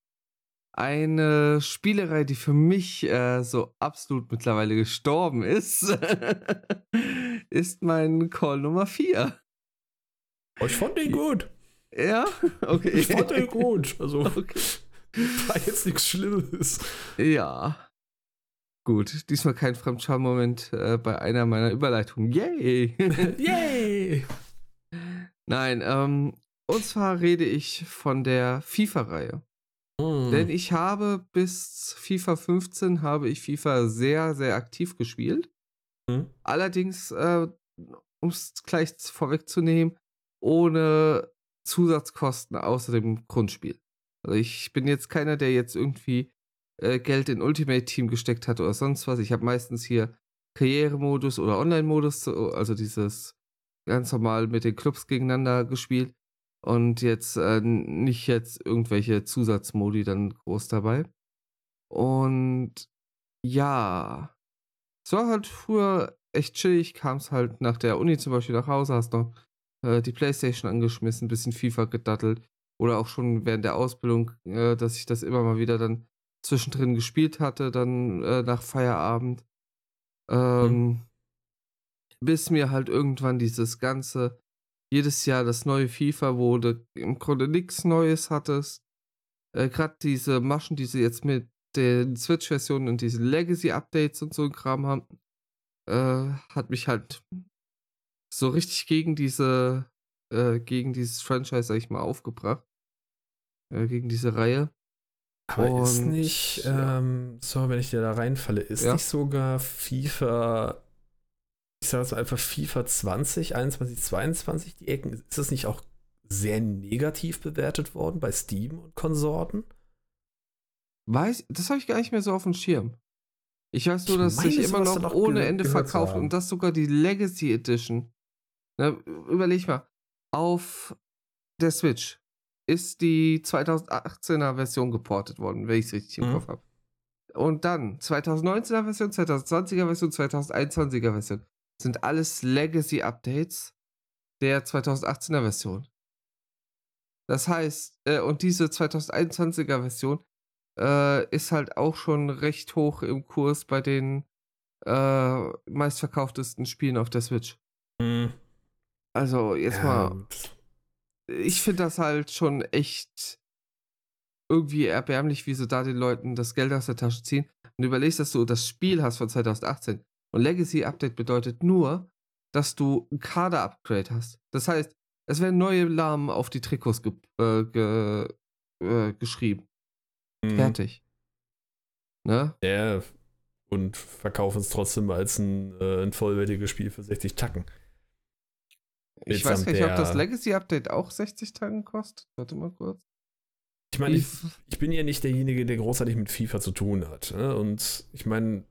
Eine Spielerei, die für mich äh, so absolut mittlerweile gestorben ist, ist mein Call Nummer 4. Oh, ich fand den gut. Ja? Okay. Ich fand den gut. Also, Okay. war jetzt nichts Schlimmes. Ja. Gut, diesmal kein Fremdscham-Moment äh, bei einer meiner Überleitungen. Yay! Yay! Nein, ähm, und zwar rede ich von der FIFA-Reihe. Hm. Denn ich habe bis FIFA 15 habe ich FIFA sehr, sehr aktiv gespielt. Hm. Allerdings, äh, um es gleich vorwegzunehmen, ohne Zusatzkosten außer dem Grundspiel. Also ich bin jetzt keiner, der jetzt irgendwie äh, Geld in Ultimate Team gesteckt hat oder sonst was. Ich habe meistens hier Karrieremodus oder Online-Modus, so- also dieses ganz normal mit den Clubs gegeneinander gespielt. Und jetzt äh, nicht jetzt irgendwelche Zusatzmodi dann groß dabei. Und ja, es war halt früher echt chillig, kam es halt nach der Uni zum Beispiel nach Hause, hast noch äh, die Playstation angeschmissen, ein bisschen FIFA gedattelt. Oder auch schon während der Ausbildung, äh, dass ich das immer mal wieder dann zwischendrin gespielt hatte, dann äh, nach Feierabend. Ähm, Bis mir halt irgendwann dieses ganze, jedes Jahr das neue FIFA, wo du im Grunde nichts Neues hattest. Äh, Gerade diese Maschen, die sie jetzt mit den Switch-Versionen und diesen Legacy-Updates und so ein Kram haben, äh, hat mich halt so richtig gegen diese, äh, gegen dieses Franchise, sag ich mal, aufgebracht. Äh, gegen diese Reihe. Aber ist Und, nicht, ja. ähm, sorry, wenn ich dir da reinfalle, ist Ja. nicht sogar FIFA, ich sag jetzt mal einfach FIFA 20, 21, 22 die Ecken, ist das nicht auch sehr negativ bewertet worden bei Steam und Konsorten? Weiß, das habe ich gar nicht mehr so auf dem Schirm. Ich weiß nur, Ich dass sich immer noch ohne Ende verkauft und das sogar die Legacy Edition. Na, überleg mal, auf der Switch ist die 2018er Version geportet worden, wenn ich es richtig im Mhm. Kopf habe. Und dann 2019er Version, 2020er Version, 2021er Version sind alles Legacy Updates der 2018er Version. Das heißt, äh, und diese 2021er Version äh, ist halt auch schon recht hoch im Kurs bei den äh, meistverkauftesten Spielen auf der Switch. Hm. Also jetzt Ja, mal, gut. ich finde das halt schon echt irgendwie erbärmlich, wie sie da den Leuten das Geld aus der Tasche ziehen. Und überlegst, dass du das Spiel hast von 2018. Und Legacy Update bedeutet nur, dass du ein Kader-Upgrade hast. Das heißt, es werden neue Namen auf die Trikots ge äh, ge äh, geschrieben. Hm. Fertig. Ne? Ja, und verkaufen es trotzdem als ein, äh, ein vollwertiges Spiel für 60 Tacken. Ich weiß gar nicht, ob das der- Legacy Update auch 60 Tagen kostet. Warte mal kurz. Ich meine, ich, ich bin ja nicht derjenige, der großartig mit FIFA zu tun hat. Ne? Und ich meine,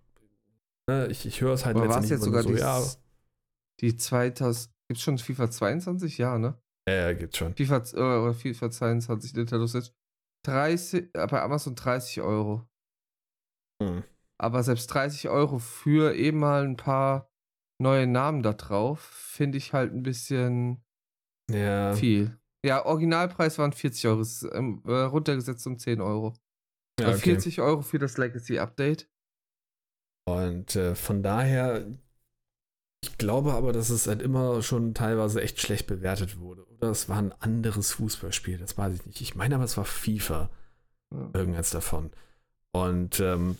ne, ich, ich höre es halt Aber war es letztendlich jetzt sogar nur die, so, ja, die 2000. Gibt schon FIFA 22? Ja, ne? ja, ja, gibt schon. FIFA, äh, oder FIFA 22 Nintendo Switch. 30, äh, bei Amazon 30 Euro. Hm. Aber selbst 30 Euro für eben mal ein paar neue Namen da drauf, finde ich halt ein bisschen Ja, viel. Ja, Originalpreis waren 40 Euro, ist, ähm, äh, runtergesetzt um 10 Euro. ja Also okay. 40 Euro für das Legacy Update. Und äh, von daher, ich glaube aber, dass es halt immer schon teilweise echt schlecht bewertet wurde. Oder es war ein anderes Fußballspiel, das weiß ich nicht. Ich meine aber, es war FIFA, Ja. irgendeins davon. Und ähm,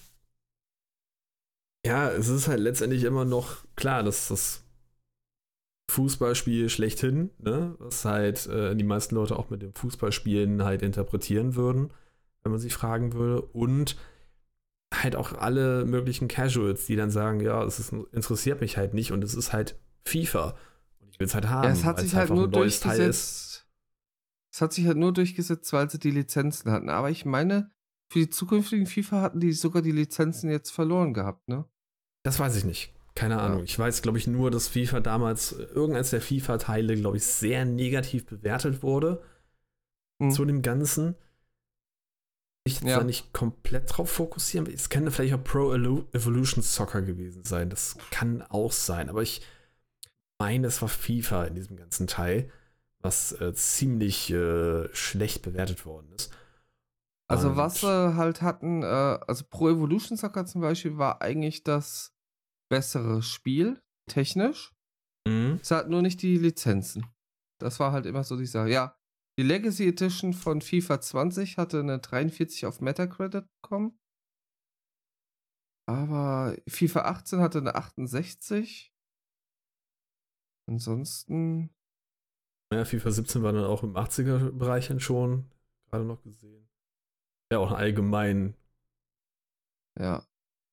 ja, es ist halt letztendlich immer noch klar, dass das Fußballspiel schlechthin, ne, was halt äh, die meisten Leute auch mit dem Fußballspielen halt interpretieren würden, wenn man sie fragen würde. Und halt auch alle möglichen Casuals, die dann sagen, ja, es interessiert mich halt nicht und es ist halt FIFA. Und ich will es halt haben. Ja, es hat sich halt einfach nur durchgesetzt. Es hat sich halt nur durchgesetzt, weil sie die Lizenzen hatten. Aber ich meine, für die zukünftigen FIFA hatten die sogar die Lizenzen jetzt verloren gehabt, ne? Das weiß ich nicht. keine Ahnung. Ich weiß, glaube ich, nur, dass FIFA damals, irgendeines der FIFA-Teile, glaube ich, sehr negativ bewertet wurde. Hm. Zu dem Ganzen. Ich Ja. da nicht komplett drauf fokussieren. Es könnte vielleicht auch Pro Evolution Soccer gewesen sein. Das kann auch sein. Aber ich meine, es war FIFA in diesem ganzen Teil, was äh, ziemlich äh, schlecht bewertet worden ist. Also Und- was wir halt hatten, äh, also Pro Evolution Soccer zum Beispiel war eigentlich das bessere Spiel, technisch. Mhm. Es hat nur nicht die Lizenzen. Das war halt immer so die Sache. Ja, die Legacy Edition von FIFA 20 hatte eine 43 auf Metacritic bekommen. Aber FIFA 18 hatte eine 68. Ansonsten, Ja, FIFA 17 war dann auch im 80er-Bereich dann schon, gerade noch gesehen. Ja, auch allgemein ja.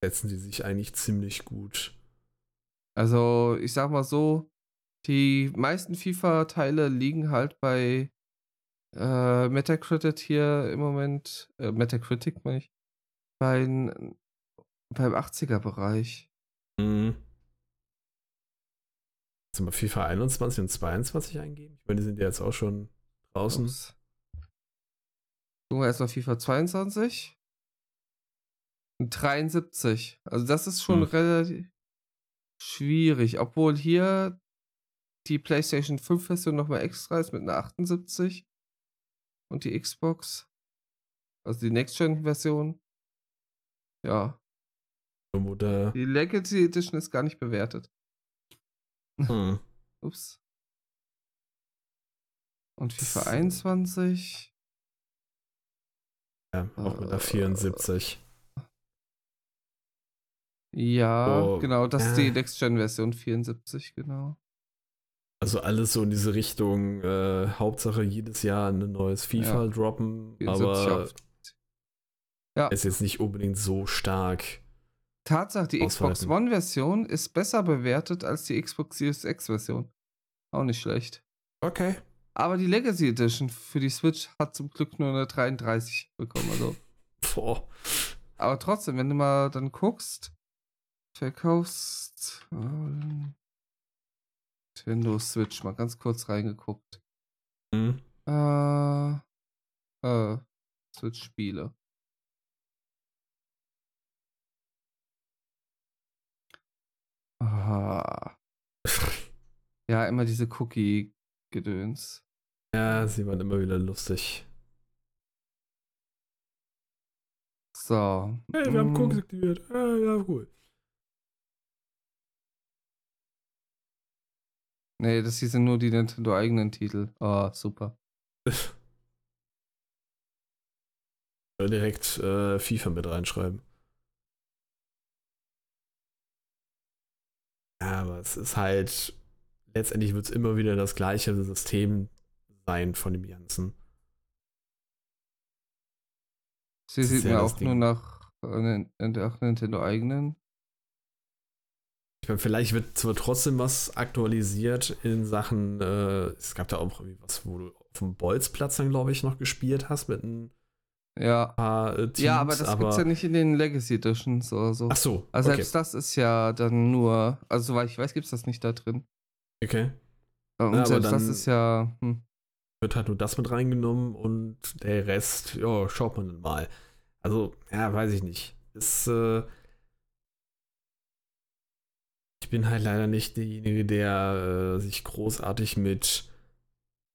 setzen die sich eigentlich ziemlich gut. Also, ich sag mal so, die meisten FIFA-Teile liegen halt bei äh, Metacritic hier im Moment, äh, Metacritic meine ich, bei, beim 80er-Bereich. Mhm. Jetzt mal FIFA 21 und 22 eingeben. Ich meine, die sind ja jetzt auch schon draußen. Ups. Gucken wir erstmal FIFA 22. Und 73. Also das ist schon Hm. relativ schwierig, obwohl hier die PlayStation 5 Version nochmal extra ist mit einer 78 und die Xbox, also die Next-Gen-Version. Ja, Wo der, die Legacy Edition ist gar nicht bewertet. hm. Ups. Und FIFA äh, 21. ja, auch mit der Äh, 74. Ja, Oh, genau, das ist die. Next-Gen-Version 74, genau. Also alles so in diese Richtung, äh, Hauptsache jedes Jahr ein neues FIFA Ja. droppen, 74 aber Ja. ist jetzt nicht unbedingt so stark. Tatsache, die Xbox. One-Version ist besser bewertet als die Xbox Series X-Version. Auch nicht schlecht. Okay. Aber die Legacy Edition für die Switch hat zum Glück nur eine 33 bekommen. Also. Boah. Aber trotzdem, wenn du mal dann guckst, verkaufst. äh, Nintendo Switch, mal ganz kurz reingeguckt. Hm. Äh, äh, Switch-Spiele. Ah. Ja, immer diese Cookie-Gedöns. Ja, sie waren immer wieder lustig. So. Hey, wir haben mm, Cookies aktiviert. Ja, ja, cool. Nee, das hier sind nur die Nintendo-eigenen Titel. Oh, super. Direkt äh, FIFA mit reinschreiben. Ja, aber es ist halt, letztendlich wird es immer wieder das gleiche System sein von dem Ganzen. Sie sieht ja mir auch Ding. nur nach, äh, nach Nintendo-eigenen. Ich meine, vielleicht wird zwar trotzdem was aktualisiert in Sachen, äh, es gab da auch irgendwie was, wo du auf dem Bolzplatz dann, glaube ich, noch gespielt hast mit ein Ja. paar äh, Teams. ja, aber das gibt's ja nicht in den Legacy Editions oder so. Ach so, Also okay. selbst das ist ja dann nur, also soweit ich weiß, gibt's das nicht da drin. okay. Und aber selbst das ist ja, hm, wird halt nur das mit reingenommen und der Rest, ja, schaut man dann mal. Also, ja, weiß ich nicht. Ist, äh, ich bin halt leider nicht derjenige, der äh, sich großartig mit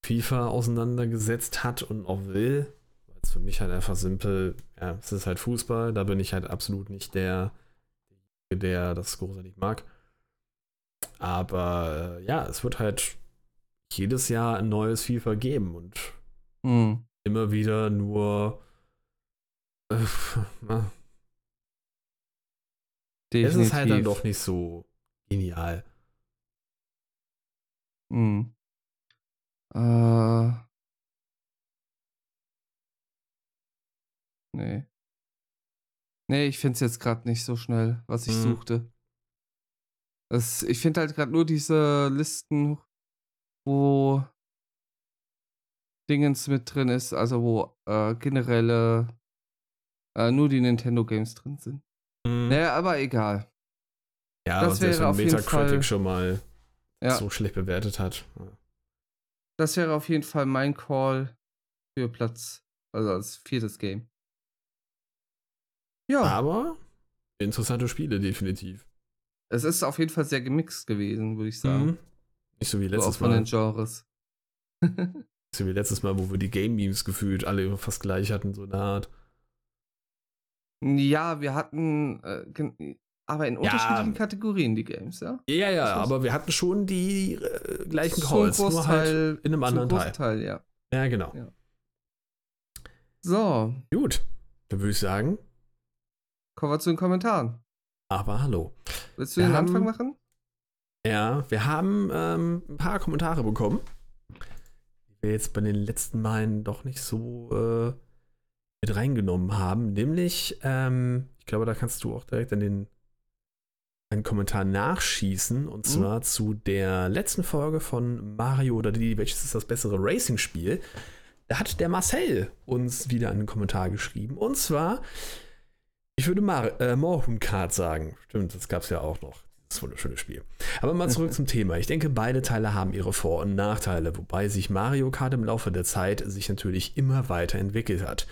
FIFA auseinandergesetzt hat und auch will. Weil es für mich halt einfach simpel, ja, es ist halt Fußball, da bin ich halt absolut nicht der, der das großartig mag. Aber äh, ja, es wird halt jedes Jahr ein neues FIFA geben und hm. immer wieder nur. Äh, na, es ist halt dann definitiv. doch nicht so genial. Hm. Äh. Nee. Nee, ich finde es jetzt gerade nicht so schnell, was ich Hm. suchte. Das, ich finde halt gerade nur diese Listen, wo Dingens mit drin ist, also wo äh, generelle äh, nur die Nintendo Games drin sind. Hm. Naja, aber egal. Ja, Das wäre auf jeden Fall- Metacritic schon mal Ja. so schlecht bewertet hat. Das wäre auf jeden Fall mein Call für Platz, also als viertes Game. Ja, Aber interessante Spiele, definitiv. es ist auf jeden Fall sehr gemixt gewesen, würde ich sagen. Mhm. Nicht so wie So auch letztes von Mal. den Genres. Nicht so wie letztes Mal, wo wir die Game-Memes gefühlt alle fast gleich hatten, so eine Art. ja, wir hatten, äh, aber in Ja. unterschiedlichen Kategorien die Games, ja? Ja, ja, war's. aber wir hatten schon die äh, gleichen Calls, nur halt Großteil- in einem anderen Teil. Großteil, ja. Ja, genau. Ja. So, Gut, dann würde ich sagen, kommen wir zu den Kommentaren. aber hallo. Willst du Wir den haben- Anfang machen? Ja, wir haben ähm, ein paar Kommentare bekommen, die wir jetzt bei den letzten Malen doch nicht so äh, mit reingenommen haben. Nämlich, ähm, ich glaube, da kannst du auch direkt an den einen Kommentar nachschießen und Mhm. zwar zu der letzten Folge von Mario oder die, welches ist das bessere Racing-Spiel. Da hat der Marcel uns wieder einen Kommentar geschrieben und zwar, ich würde Mar äh, Morhun Kart sagen. Stimmt, das gab es ja auch noch. Das wunderschöne Spiel. Aber mal zurück zum Thema. Ich denke, beide Teile haben ihre Vor- und Nachteile, wobei sich Mario Kart im Laufe der Zeit sich natürlich immer weiterentwickelt hat.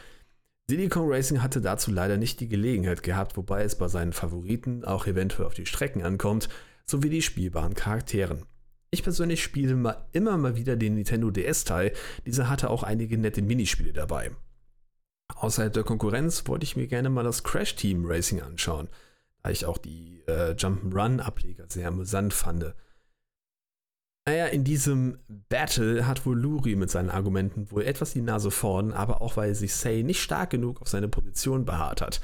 Kong Racing hatte dazu leider nicht die Gelegenheit gehabt, wobei es bei seinen Favoriten auch eventuell auf die Strecken ankommt, sowie die spielbaren Charakteren. Ich persönlich spiele mal immer mal wieder den Nintendo DS-Teil, dieser hatte auch einige nette Minispiele dabei. Außerhalb der Konkurrenz wollte ich mir gerne mal das Crash Team Racing anschauen, da ich auch die äh, Jump'n'Run-Ableger sehr amüsant fand. Naja, in diesem Battle hat wohl Luri mit seinen Argumenten wohl etwas die Nase vorn, aber auch weil sich Say nicht stark genug auf seine Position beharrt hat.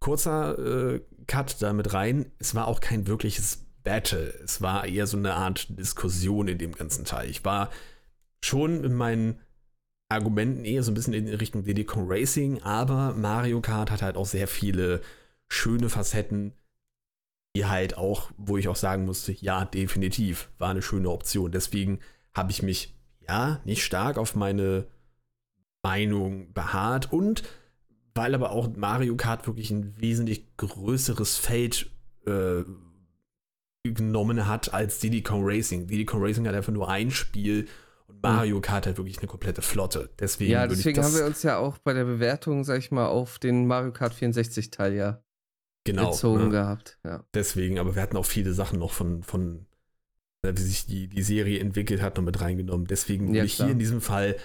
Kurzer äh, Cut damit rein, es war auch kein wirkliches Battle, es war eher so eine Art Diskussion in dem ganzen Teil. Ich war schon in meinen Argumenten eher so ein bisschen in Richtung Diddy Kong Racing, aber Mario Kart hat halt auch sehr viele schöne Facetten, die halt auch, wo ich auch sagen musste, ja, definitiv, war eine schöne Option. Deswegen habe ich mich, ja, nicht stark auf meine Meinung beharrt und weil aber auch Mario Kart wirklich ein wesentlich größeres Feld äh, genommen hat als Diddy Kong Racing. Diddy Kong Racing hat einfach nur ein Spiel und Mario Kart hat wirklich eine komplette Flotte. Deswegen, Ja, würde deswegen haben wir uns ja auch bei der Bewertung, sag ich mal, auf den Mario Kart 64 Teil ja genau, bezogen ne? gehabt. Ja. Deswegen, aber wir hatten auch viele Sachen noch von, von äh, wie sich die, die Serie entwickelt hat, noch mit reingenommen. Deswegen würde Ja, ich klar. hier in diesem Fall,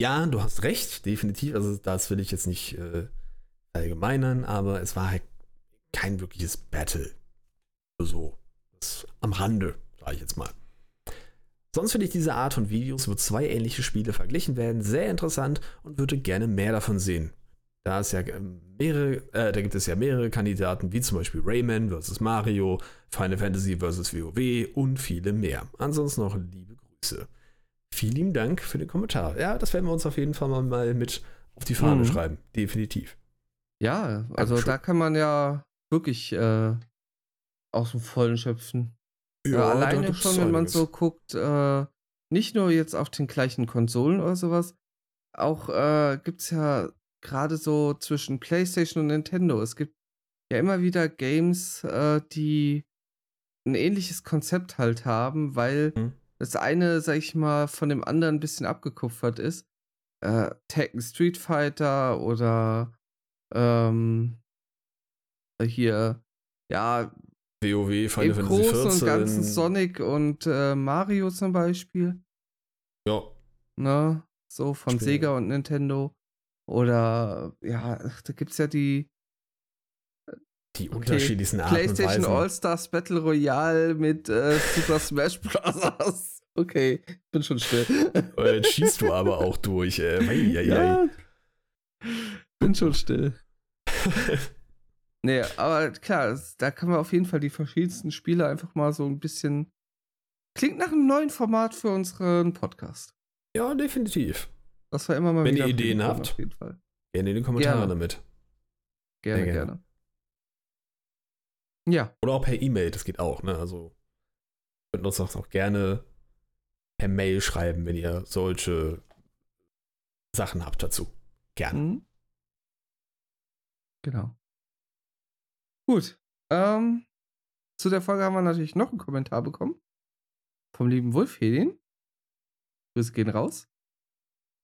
ja, du hast recht, definitiv. Also das will ich jetzt nicht äh, allgemeinern, aber es war halt kein wirkliches Battle. So, am Rande, sage ich jetzt mal. Sonst finde ich diese Art von Videos, wo zwei ähnliche Spiele verglichen werden, sehr interessant und würde gerne mehr davon sehen. Da ja ähm, mehrere, äh, da gibt es ja mehrere Kandidaten, wie zum Beispiel Rayman vs. Mario, Final Fantasy vs. WoW und viele mehr. Ansonsten noch liebe Grüße. Vielen lieben Dank für den Kommentar. Ja, das werden wir uns auf jeden Fall mal- mit auf die Fahne Mhm. schreiben. Definitiv. Ja, also Dankeschön. da kann man ja wirklich äh, aus dem Vollen schöpfen. Ja, da alleine schon, wenn man einiges. so guckt, äh, nicht nur jetzt auf den gleichen Konsolen oder sowas, auch äh, gibt es ja gerade so zwischen PlayStation und Nintendo. Es gibt ja immer wieder Games, äh, die ein ähnliches Konzept halt haben, weil Mhm. das eine, sag ich mal, von dem anderen ein bisschen abgekupfert ist. Äh, Tekken Street Fighter oder ähm, hier, ja, WoW, Final Fantasy Großen 14. und Ganzen Sonic und äh, Mario zum Beispiel. Ja, Ne? So von Spiel. Sega und Nintendo. Oder ja, da gibt's ja die die Okay, unterschiedlichsten Arten und PlayStation. All-Stars Battle Royale mit äh, Super Smash Bros. Okay, bin schon still. Äh, Jetzt schießt du aber auch durch. Äh, ei, ei, ei. bin schon still. Nee, aber klar, es- da kann man auf jeden Fall die verschiedensten Spiele einfach mal so ein bisschen. Klingt nach einem neuen Format für unseren Podcast. ja, definitiv. Das war immer mal Wenn wieder ihr Ideen habt. Gerne in den Kommentaren Gerne. damit. Gerne, gerne. gerne. Ja, Oder auch per E-Mail, das geht auch, ne? Also könnt uns auch, auch gerne per Mail schreiben, wenn ihr solche Sachen habt dazu. Gerne. Mhm. Genau. Gut. Ähm, zu der Folge haben wir natürlich noch einen Kommentar bekommen. Vom lieben Wolfhedin. Grüße gehen raus.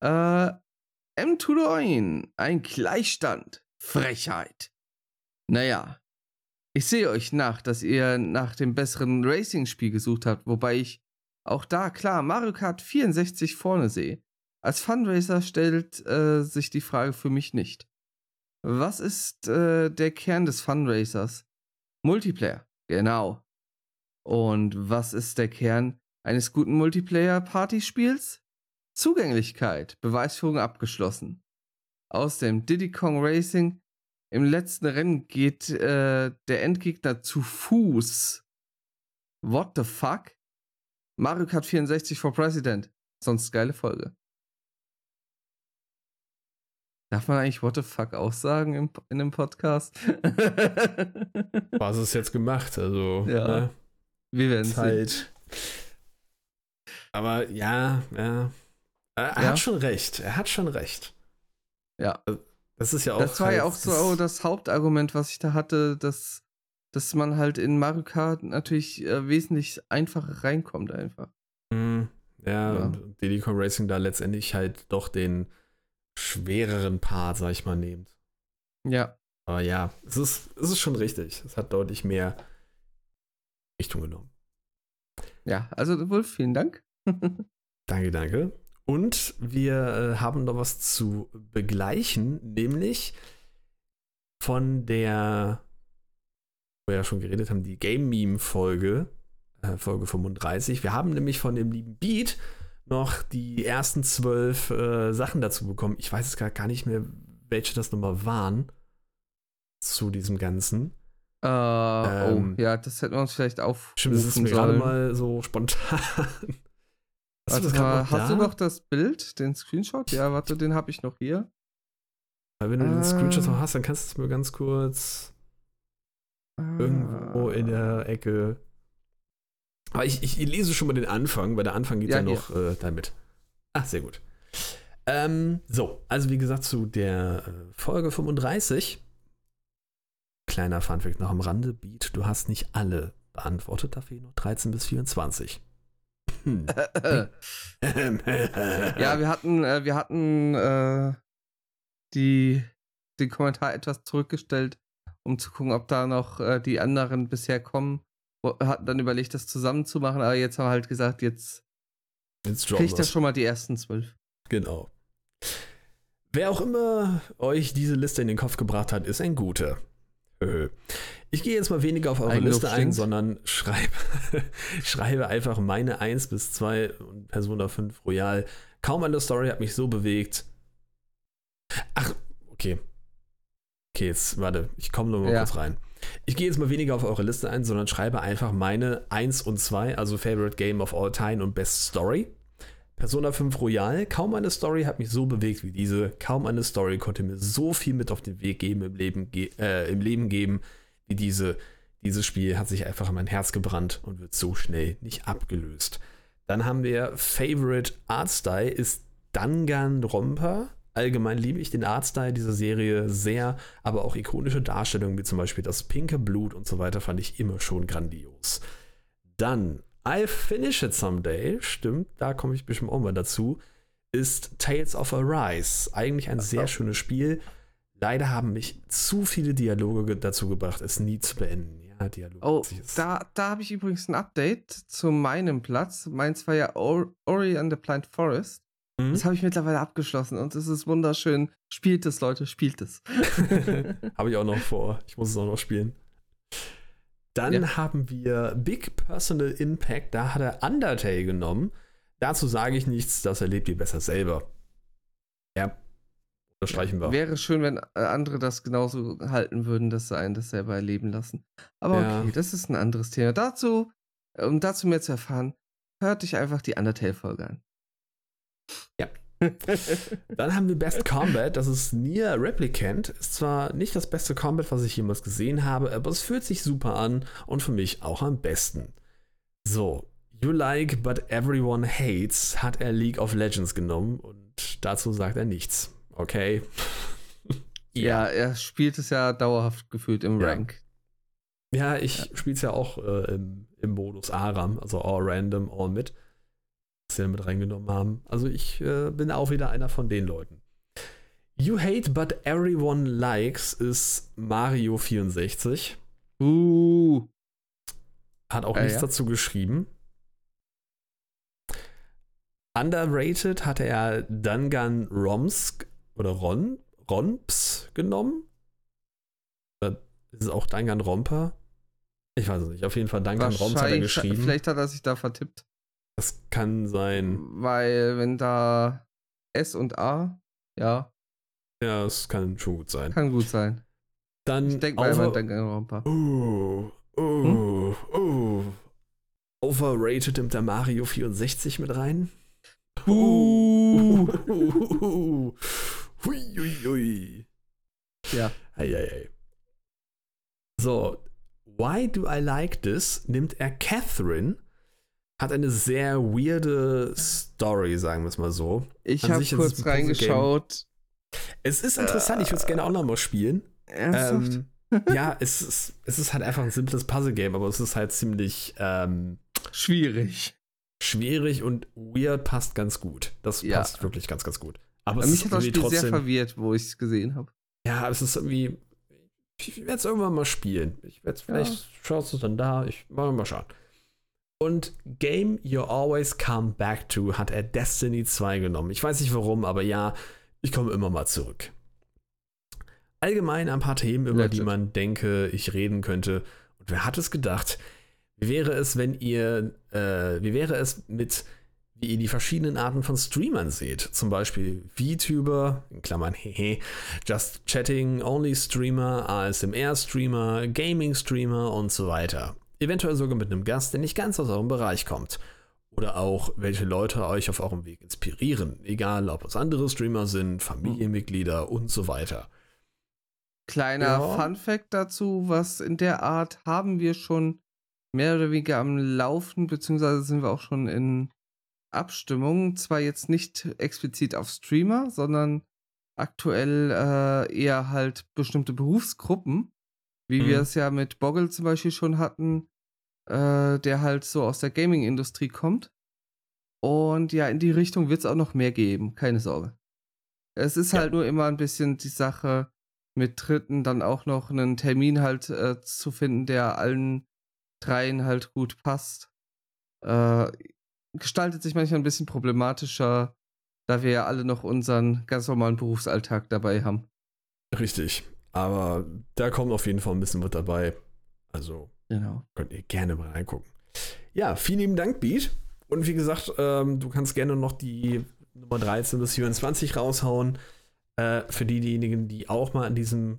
Äh, M. Tudoin, ein Gleichstand. Frechheit. Naja, ich sehe euch nach, dass ihr nach dem besseren Racing-Spiel gesucht habt, wobei ich auch da klar Mario Kart 64 vorne sehe. Als Fundraiser stellt äh, sich die Frage für mich nicht. Was ist äh, der Kern des Fundraisers? Multiplayer, genau. Und was ist der Kern eines guten Multiplayer-Partyspiels? Zugänglichkeit, Beweisführung abgeschlossen. Aus dem Diddy Kong Racing im letzten Rennen geht äh, der Endgegner zu Fuß. What the fuck? Mario Kart 64 for President. Sonst geile Folge. Darf man eigentlich What the fuck auch sagen im, in einem Podcast? Was ist jetzt gemacht? Also, ja. Ne? Wir werden es halt. Aber ja, ja. Er, ja. hat schon recht. Er hat schon recht. Ja. Das ist ja auch. Das war halt, ja auch so das Hauptargument, was ich da hatte, dass, dass man halt in Mario Kart natürlich äh, wesentlich einfacher reinkommt, einfach. Mhm. Ja, ja. und Diddy Kong Racing da letztendlich halt doch den schwereren Part, sag ich mal, nehmt. Ja. Aber ja, es ist, es ist schon richtig. Es hat deutlich mehr Richtung genommen. Ja, also Wolf, vielen Dank. danke, danke. Und wir äh, haben noch was zu begleichen, nämlich von der, wo wir ja schon geredet haben, die Game Meme Folge, äh, Folge 35. Wir haben nämlich von dem lieben Beat noch die ersten zwölf äh, Sachen dazu bekommen. Ich weiß es gar, gar nicht mehr, welche das nochmal waren zu diesem Ganzen. Uh, ähm, oh, ja, das hätten wir uns vielleicht aufrufen Stimmt, das ist mir gerade mal so spontan. Hast, du, mal, hast du, noch das Bild, den Screenshot? Ja, warte, den habe ich noch hier. Wenn du den Screenshot noch hast, dann kannst du es mir ganz kurz irgendwo in der Ecke aber ich, ich, lese schon mal den Anfang, weil der Anfang geht ja, ja noch äh, damit. Ach, sehr gut. Ähm, so, also wie gesagt, zu der äh, Folge 35. Kleiner Funfact noch am Rande. Beat, du hast nicht alle beantwortet, da fehlen noch 13 bis 24. Hm. ja, wir hatten, äh, wir hatten äh, die, den Kommentar etwas zurückgestellt, um zu gucken, ob da noch äh, die anderen bisher kommen hatten dann überlegt, das zusammenzumachen, aber jetzt haben wir halt gesagt, jetzt, jetzt kriegt er schon mal die ersten zwölf. Genau. Wer auch immer euch diese Liste in den Kopf gebracht hat, ist ein guter. Ich gehe jetzt mal weniger auf eure Liste ein, sondern schreibe, schreibe einfach meine 1 bis 2 und Persona 5 Royal. Kaum eine Story hat mich so bewegt. Ach, okay. Okay, jetzt warte, ich komme nur mal ja. kurz rein. Ich gehe jetzt mal weniger auf eure Liste ein, sondern schreibe einfach meine 1 und 2, also Favorite Game of All Time und Best Story. Persona 5 Royal, kaum eine Story hat mich so bewegt wie diese. Kaum eine Story konnte mir so viel mit auf den Weg geben, im Leben, ge äh, im Leben geben, wie diese. Dieses Spiel hat sich einfach in mein Herz gebrannt und wird so schnell nicht abgelöst. Dann haben wir Favorite Art Style ist Danganronpa. Allgemein liebe ich den Artstyle dieser Serie sehr, aber auch ikonische Darstellungen wie zum Beispiel das pinke Blut und so weiter fand ich immer schon grandios. Dann I'll Finish It Someday, stimmt, da komme ich bestimmt auch mal dazu, ist Tales of Arise. Eigentlich ein sehr schönes Spiel. Leider haben mich zu viele Dialoge dazu gebracht, es nie zu beenden. Ja, Dialog oh, da, da habe ich übrigens ein Update zu meinem Platz. Meins war ja Ori and the Blind Forest. Mhm. Das habe ich mittlerweile abgeschlossen und es ist wunderschön. Spielt es, Leute, spielt es. habe ich auch noch vor. Ich muss es auch noch spielen. Dann ja. haben wir Big Personal Impact. Da hat er Undertale genommen. Dazu sage ich nichts, das erlebt ihr besser selber. Ja, das streichen wir. Wäre schön, wenn äh, andere das genauso halten würden, dass sie einen das selber erleben lassen. Aber ja. okay, das ist ein anderes Thema. Dazu, um dazu mehr zu erfahren, hört dich einfach die Undertale-Folge an. Ja. Dann haben wir Best Combat, das ist Nier Replicant. Ist zwar nicht das beste Combat, was ich jemals gesehen habe, aber es fühlt sich super an und für mich auch am besten. So, You Like But Everyone Hates hat er League of Legends genommen und dazu sagt er nichts. Okay. ja. ja, er spielt es ja dauerhaft gefühlt im ja. Rank. Ja, ich ja. spiele es ja auch äh, im, im, Modus ARAM, also All Random, All Mit, was sie mit reingenommen haben. Also ich äh, bin auch wieder einer von den Leuten. You Hate But Everyone Likes ist Mario 64. Uh. Hat auch äh, nichts ja. dazu geschrieben. Underrated hatte er Dungan Romsk oder Ron, Romps genommen. Oder ist es auch Dungan Romper? Ich weiß es nicht. Auf jeden Fall Dungan Romps hat er geschrieben. Vielleicht hat er sich da vertippt. Das kann sein. Weil, wenn da S und A, ja. Ja, es kann schon gut sein. Kann gut sein. Dann ich denke mal, over Dungan Romper. Oh, oh, hm? oh. Overrated nimmt der Mario 64 mit rein. Uh. hui, hui, hui. Ja. Ei, ei, ei. So, Why Do I Like This nimmt er Catherine. Hat eine sehr weirde Story, sagen wir es mal so. Ich habe kurz reingeschaut. Es ist interessant, äh, ich würde es gerne auch noch mal spielen. Ernsthaft? Ähm, ja, es ist, es ist halt einfach ein simples Puzzle-Game, aber es ist halt ziemlich ähm, schwierig schwierig und weird passt ganz gut. Das ja. passt wirklich ganz, ganz gut. Aber es mich hat das Spiel trotzdem, sehr verwirrt, wo ich es gesehen habe. Ja, es ist irgendwie. Ich werde es irgendwann mal spielen. Ich werde es vielleicht ja. schaust du dann da. Ich mal schauen. Und Game You Always Come Back to hat er Destiny 2 genommen. Ich weiß nicht warum, aber ja, ich komme immer mal zurück. Allgemein ein paar Themen, über Legend. die man denke, ich reden könnte. Und wer hat es gedacht? Wie wäre es, wenn ihr, äh, wie wäre es mit, wie ihr die verschiedenen Arten von Streamern seht? Zum Beispiel VTuber, in Klammern hehe, Just Chatting, Only Streamer, ASMR Streamer, Gaming Streamer und so weiter. Eventuell sogar mit einem Gast, der nicht ganz aus eurem Bereich kommt. Oder auch, welche Leute euch auf eurem Weg inspirieren. Egal, ob es andere Streamer sind, Familienmitglieder und so weiter. Kleiner ja. Fun Fact dazu, was in der Art haben wir schon mehr oder weniger am Laufen, beziehungsweise sind wir auch schon in Abstimmung. Zwar jetzt nicht explizit auf Streamer, sondern aktuell äh, eher halt bestimmte Berufsgruppen, wie mhm. wir es ja mit Boggle zum Beispiel schon hatten, äh, der halt so aus der Gaming-Industrie kommt. Und ja, in die Richtung wird es auch noch mehr geben, keine Sorge. Es ist ja. halt nur immer ein bisschen die Sache, mit Dritten dann auch noch einen Termin halt äh, zu finden, der allen dreien halt gut passt. Äh, gestaltet sich manchmal ein bisschen problematischer, da wir ja alle noch unseren ganz normalen Berufsalltag dabei haben. Richtig. Aber da kommt auf jeden Fall ein bisschen was dabei. Also genau. könnt ihr gerne mal reingucken. Ja, vielen lieben Dank, Beat. Und wie gesagt, ähm, du kannst gerne noch die Nummer 13 bis 24 raushauen. Äh, für diejenigen, die auch mal an diesem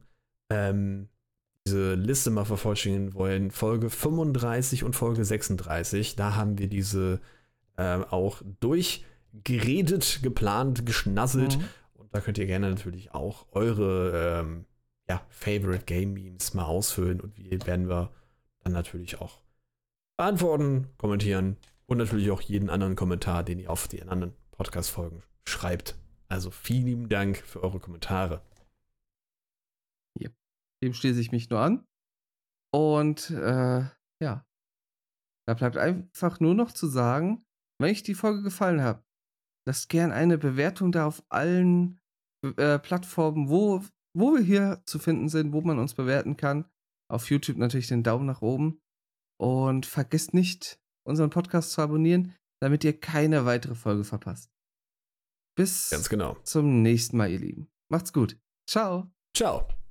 ähm, diese Liste mal vervollständigen wollen, Folge 35 und Folge 36, da haben wir diese äh, auch durchgeredet, geplant, geschnasselt. Mhm. Und da könnt ihr gerne natürlich auch eure ähm, ja, Favorite Game Memes mal ausfüllen und die werden wir dann natürlich auch beantworten, kommentieren und natürlich auch jeden anderen Kommentar, den ihr auf die anderen Podcast-Folgen schreibt. Also vielen lieben Dank für eure Kommentare. Dem schließe ich mich nur an. Und äh, ja, da bleibt einfach nur noch zu sagen, wenn euch die Folge gefallen hat, lasst gern eine Bewertung da auf allen äh, Plattformen, wo, wo wir hier zu finden sind, wo man uns bewerten kann. Auf YouTube natürlich den Daumen nach oben. Und vergesst nicht, unseren Podcast zu abonnieren, damit ihr keine weitere Folge verpasst. Bis Ganz genau. zum nächsten Mal, ihr Lieben. Macht's gut. Ciao. Ciao.